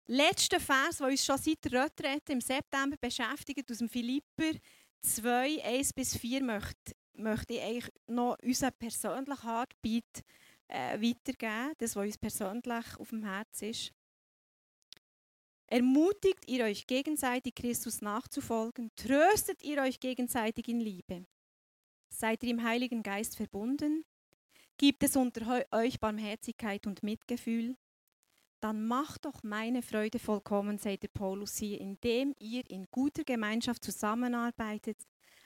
letzten Vers, der uns schon seit der im September beschäftigt, aus dem Philipper 2, 1 bis 4, möchte, möchte ich eigentlich noch unseren persönlichen Heartbeat äh, weitergeben, das, was uns persönlich auf dem Herz ist. Ermutigt ihr euch gegenseitig, Christus nachzufolgen? Tröstet ihr euch gegenseitig in Liebe? Seid ihr im Heiligen Geist verbunden? Gibt es unter euch Barmherzigkeit und Mitgefühl? Dann macht doch meine Freude vollkommen, sagt der Paulus hier, indem ihr in guter Gemeinschaft zusammenarbeitet,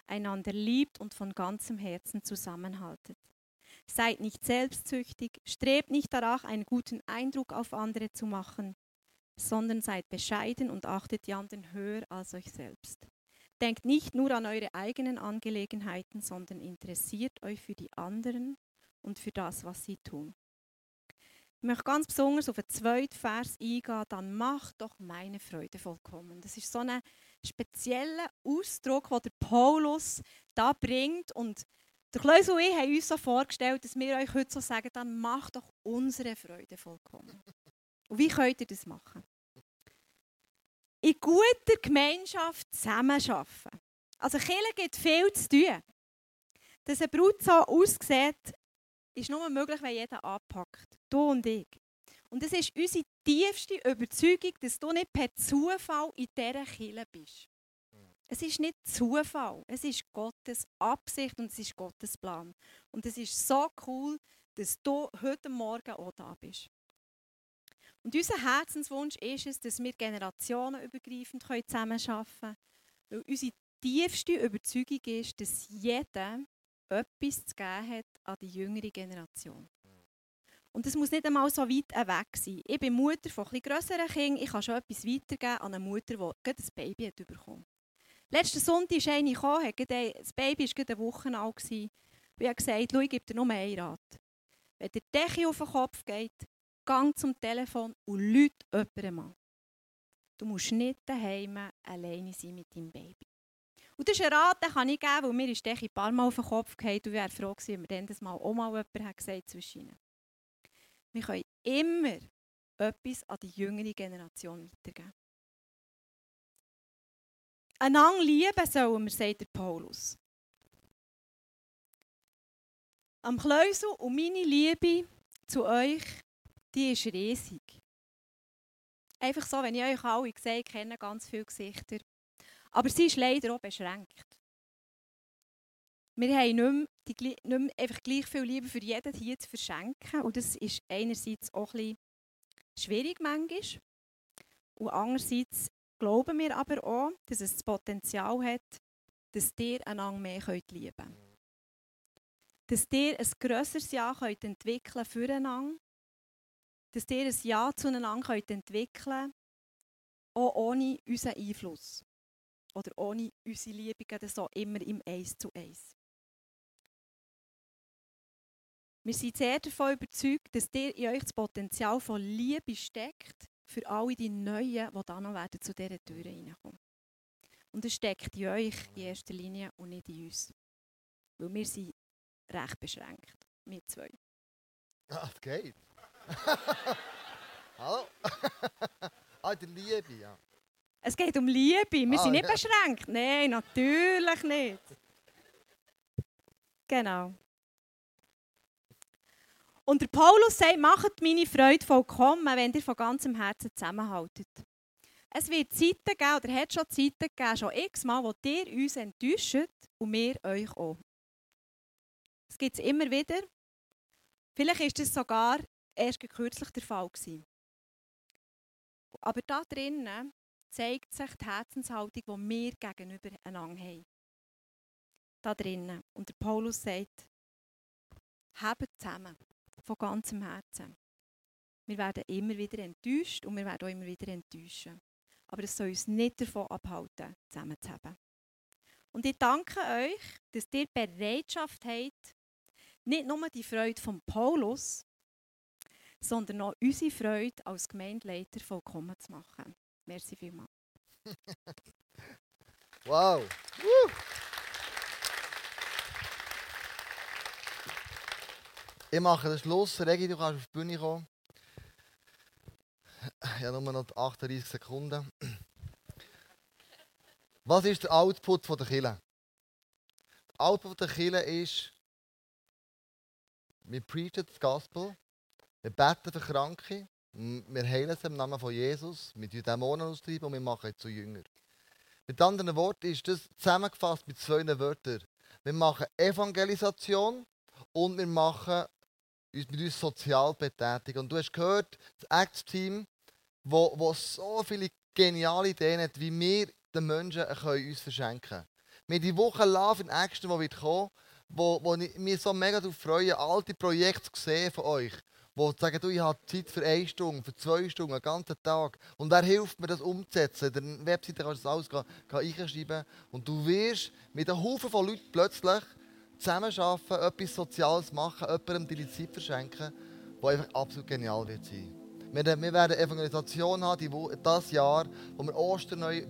einander liebt und von ganzem Herzen zusammenhaltet. Seid nicht selbstsüchtig, strebt nicht danach, einen guten Eindruck auf andere zu machen, sondern seid bescheiden und achtet die anderen höher als euch selbst. Denkt nicht nur an eure eigenen Angelegenheiten, sondern interessiert euch für die anderen und für das, was sie tun. Ich möchte ganz besonders auf den zweiten Vers eingehen, dann macht doch meine Freude vollkommen. Das ist so ein spezieller Ausdruck, den der Paulus da bringt. Und der Kleus und ich haben uns so vorgestellt, dass wir euch heute so sagen, dann macht doch unsere Freude vollkommen. Und wie könnt ihr das machen? In guter Gemeinschaft zusammenarbeiten. Also Kirche gibt viel zu tun. Dass eine Brut so aussieht, ist nur möglich, wenn jeder anpackt. Du und ich. Und es ist unsere tiefste Überzeugung, dass du nicht per Zufall in dieser Kirche bist. Es ist nicht Zufall, es ist Gottes Absicht und es ist Gottes Plan. Und es ist so cool, dass du heute Morgen auch da bist. Und unser Herzenswunsch ist es, dass wir generationenübergreifend zusammenarbeiten können. Weil unsere tiefste Überzeugung ist, dass jeder etwas zu geben hat an die jüngere Generation. Und es muss nicht einmal so weit weg sein. Ich bin Mutter von etwas grösseren Kindern. Ich kann schon etwas weitergeben an eine Mutter, die gerade ein Baby hat bekommen Letzten Sonntag ist eine gekommen, das Baby war gerade eine Woche alt. Und ich habe gesagt, ich gebe dir nur einen Rat. Wenn der Decke auf den Kopf geht, gang zum Telefon und lüt jemanden an. Du musst nicht daheim alleine sein mit deinem Baby. Und das ist ein Rat, den kann ich geben, weil mir ist ein paar Mal auf den Kopf gefallen und wäre froh gewesen, wenn mir dann das mal auch mal jemand hat gesagt zwischen. Wir können immer etwas an die jüngere Generation weitergeben. Einander lieben sollen wir, sagt der Paulus. Am Kleusel und meine Liebe zu euch, die ist riesig. Einfach so, wenn ich euch alle sehe, kenne ganz viele Gesichter. Aber sie ist leider auch beschränkt. Wir haben nicht mehr, die, nicht mehr einfach gleich viel Liebe für jeden hier zu verschenken. Und das ist einerseits auch ein bisschen schwierig manchmal. Und andererseits glauben wir aber auch, dass es das Potenzial hat, dass ihr einander mehr lieben könnt. Dass ihr ein grösseres Ja könnt entwickeln füreinander. Dass ihr ein Ja zueinander könnt entwickeln auch ohne unseren Einfluss oder ohne unsere Liebe so immer im Eins zu Eins. Wir sind sehr davon überzeugt, dass ihr in euch das Potenzial von Liebe steckt für alle die Neuen, die dann noch werden zu dieser Tür reinkommen. Und es steckt in euch in erster Linie und nicht in uns. Weil wir sind recht beschränkt, wir zwei. Ah, das geht. Hallo? ah, die Liebe, ja. Es geht um Liebe. Wir Ah, sind nicht ja. beschränkt. Nein, natürlich nicht. Genau. Und der Paulus sagt, macht meine Freude vollkommen, wenn ihr von ganzem Herzen zusammenhaltet. Es wird Zeiten geben, oder hat schon Zeiten gegeben, schon x-mal, wo ihr uns enttäuscht und wir euch auch. Das gibt es immer wieder. Vielleicht ist das sogar erst kürzlich der Fall gewesen. Aber da drinnen zeigt sich die Herzenshaltung, die wir gegenüber einander haben. Da drinnen. Und der Paulus sagt, habt zusammen, von ganzem Herzen. Wir werden immer wieder enttäuscht und wir werden auch immer wieder enttäuschen. Aber es soll uns nicht davon abhalten, zusammen zu haben. Und ich danke euch, dass ihr Bereitschaft habt, nicht nur die Freude von Paulus, sondern auch unsere Freude als Gemeindeleiter vollkommen zu machen. Merci vielmals. wow! Woo. Ich mache den Schluss. Regi, du kannst auf die Bühne kommen. Ich habe nur noch 38 Sekunden. Was ist der Output der Kille? Der Output der Kille ist, wir preachen das Gospel, wir beten für Kranke, wir heilen sie im Namen von Jesus, wir treiben Dämonen austreiben und wir machen zu Jünger. Mit anderen Worten ist das zusammengefasst mit zwei Wörtern. Wir machen Evangelisation und wir machen uns mit uns sozial betätigen. Und du hast gehört, das Acts-Team, wo, wo so viele geniale Ideen hat, wie wir den Menschen können uns verschenken können. Wir haben die Woche Love in Action, die wird kommen, wo, wo ich mich so mega darauf freue, alte Projekte zu sehen von euch. Wo sagen, du, ich habe Zeit für eine Stunde, für zwei Stunden, einen ganzen Tag. Und wer hilft mir, das umzusetzen? In der Webseite kannst du das alles einschreiben. Und du wirst mit einem Haufen von Leuten plötzlich zusammenarbeiten, etwas Soziales machen, jemandem deine Zeit verschenken, was einfach absolut genial wird sein. Wir, wir werden Evangelisation haben, die, das Jahr, wo wir Ostern neu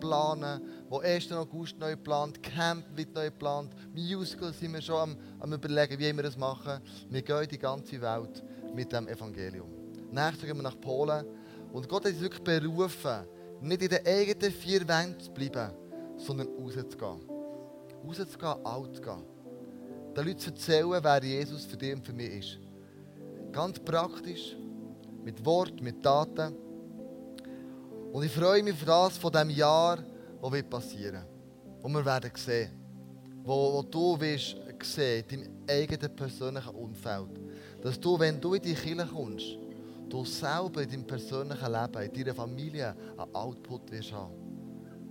planen, wo 1. August neu geplant, Camp wird neu geplant, Musical sind wir schon am, am überlegen, wie wir das machen. Wir gehen in die ganze Welt mit dem Evangelium. Nächstes gehen wir nach Polen und Gott hat uns wirklich berufen, nicht in den eigenen vier Wänden zu bleiben, sondern rauszugehen. Rauszugehen, alt zu gehen. Den Leuten zu erzählen, wer Jesus für dich und für mich ist. Ganz praktisch, mit Wort, mit Taten. Und ich freue mich für das von dem Jahr, was wird passieren. Und wir werden sehen, wo, wo du wirst sehen, in deinem eigenen persönlichen Umfeld. Dass du, wenn du in die Kirche kommst, du selber in deinem persönlichen Leben, in deiner Familie einen Output wirst haben,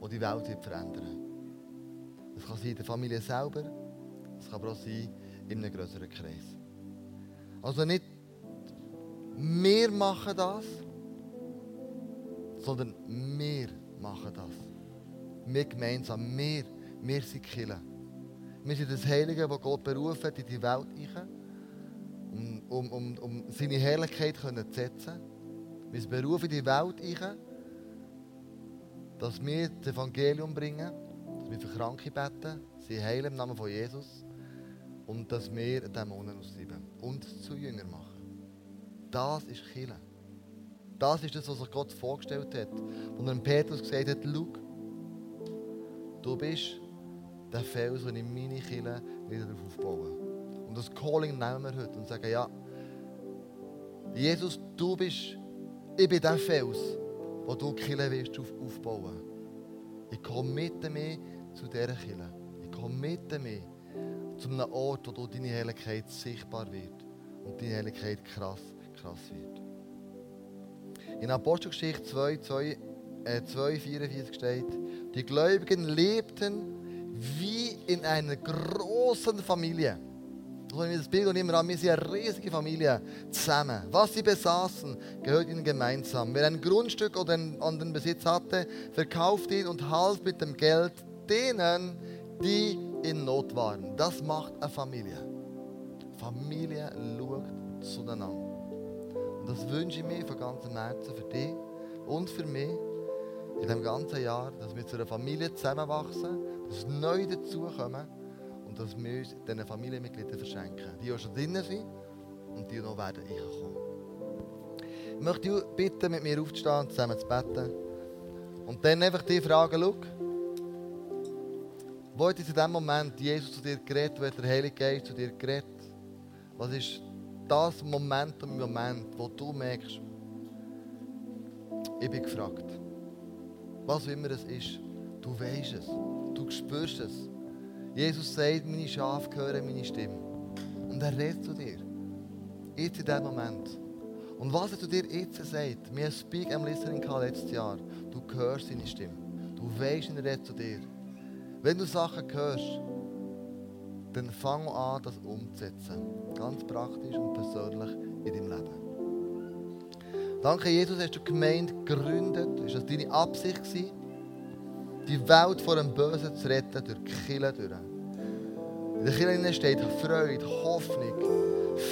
der die Welt wird verändern Das kann sein in der Familie selber, das kann aber auch sein in einem größeren Kreis. Also nicht wir machen das, sondern wir machen das. Wir gemeinsam, wir, wir sind Kirche. Wir sind das Heilige, das Gott berufen hat, in die Welt rein, um, um, um, seine Herrlichkeit zu setzen. Wir berufen in die Welt rein, dass wir das Evangelium bringen, dass wir für Kranke beten, sie heilen im Namen von Jesus und dass wir Dämonen austreiben und zu Jünger machen. Das ist Kirche. Das ist das, was sich Gott vorgestellt hat. Und dann Petrus gesagt hat, schau, du bist der Fels, den ich meine Kirche wieder darauf aufbaue. Und das Calling nehmen wir heute und sagen, ja, Jesus, du bist, ich bin der Fels, wo du die Kirche auf, aufbauen. Ich komme mit mir zu dieser Kirche. Ich komme mit mir zu einem Ort, wo deine Herrlichkeit sichtbar wird und deine Herrlichkeit krass, krass wird. In Apostelgeschichte 2, 2, äh, 2 44 steht, die Gläubigen lebten wie in einer großen Familie. Haben wir das Bild und immer an, wir sind eine riesige Familie zusammen. Was sie besaßen, gehört ihnen gemeinsam. Wer ein Grundstück oder einen anderen Besitz hatte, verkaufte ihn und half mit dem Geld denen, die in Not waren. Das macht eine Familie. Familie schaut zueinander. Und das wünsche ich mir von ganzem Herzen für dich und für mich in diesem ganzen Jahr, dass wir zu einer Familie zusammenwachsen, dass neu dazukommen und dass wir uns diesen Familienmitgliedern verschenken. Die, die schon drinnen sind und die, noch werden reinkommen. Ich möchte dich bitten, mit mir aufzustehen und zusammen zu beten. Und dann einfach die Frage, schau, wo hat in diesem Moment Jesus zu dir geredet, wo hat der Heilige Geist zu dir geredet? Was ist das Moment im Moment, wo du merkst, ich bin gefragt. Was auch immer es ist, du weißt es, du spürst es. Jesus sagt, meine Schafe hören meine Stimme. Und er redet zu dir. Jetzt in diesem Moment. Und was er zu dir jetzt sagt, wir Speak am Listening letztes Jahr. Du hörst seine Stimme. Du weißt, er redet zu dir. Wenn du Sachen hörst, dann fang an, das umzusetzen. Ganz praktisch und persönlich in deinem Leben. Danke, Jesus, hast du die Gemeinde gegründet. Ist das deine Absicht gewesen, die Welt vor dem Bösen zu retten, durch die Kirche durch? In der Kirche steht Freude, Hoffnung,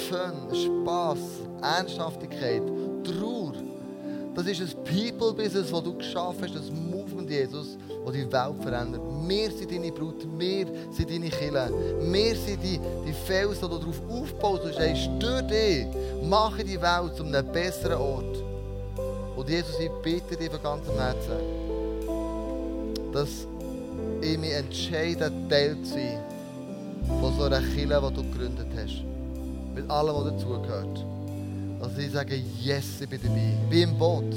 Fun, Spass, Ernsthaftigkeit, Trauer. Das ist ein People-Business, das du geschaffen hast, das Movement, Jesus, die die Welt verändert. Wir sind deine Brut, wir sind deine Kille. Wir sind die, die Felsen, die darauf aufbaust und sagst, durch dich mache die Welt zu einem besseren Ort. Und Jesus, ich bitte dich von ganzem Herzen, dass ich mich entscheide, Teil zu sein von so einer Kille, die du gegründet hast. Mit allem, was dazugehört. Dass ich sage, yes, ich bin dabei. Ich bin im Boot.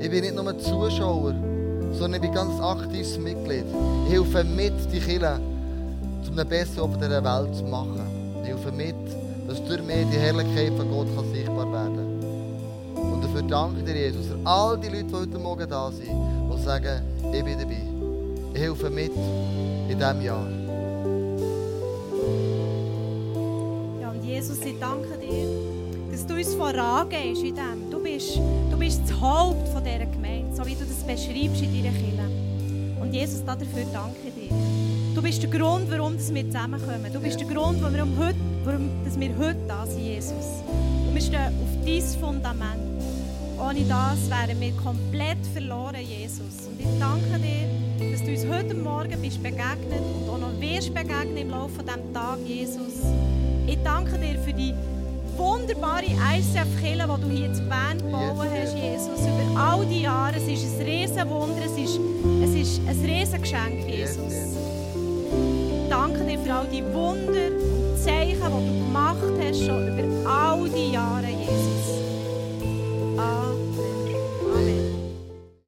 Ich bin nicht nur Zuschauer, sondern ich bin ganz aktives Mitglied. Ich helfe mit, die Kirche zu einem besseren Ort dieser Welt zu machen. Ich helfe mit, dass durch mich die Herrlichkeit von Gott kann sichtbar werden kann. Und dafür danke ich dir, Jesus, für all die Leute, die heute Morgen da sind, die sagen, ich bin dabei. Ich helfe mit in diesem Jahr. Ja, und Jesus, ich danke dir, dass du uns vorangehst in dem. Du bist, du bist das Haupt von dieser Gemeinde, so wie du das beschreibst in deiner Kirche. Und Jesus, dafür danke ich dir. Du bist der Grund, warum wir zusammenkommen. Du bist der Grund, warum wir heute, warum wir heute da sind, Jesus. Und wir stehen auf dein Fundament. Ohne das wären wir komplett verloren, Jesus. Und ich danke dir, dass du uns heute Morgen bist begegnet und auch noch wirst begegnen im Laufe dieses Tages, Jesus. Ich danke dir für die wunderbare ICF-Kille, die du hier zu Bern gebaut hast, Jesus. Über all die Jahre. Es ist ein Riesenwunder, es ist, es ist ein Riesengeschenk, Jesus. Danke dir für all die Wunder und Zeichen, die du gemacht hast, schon über all die Jahre, Jesus. all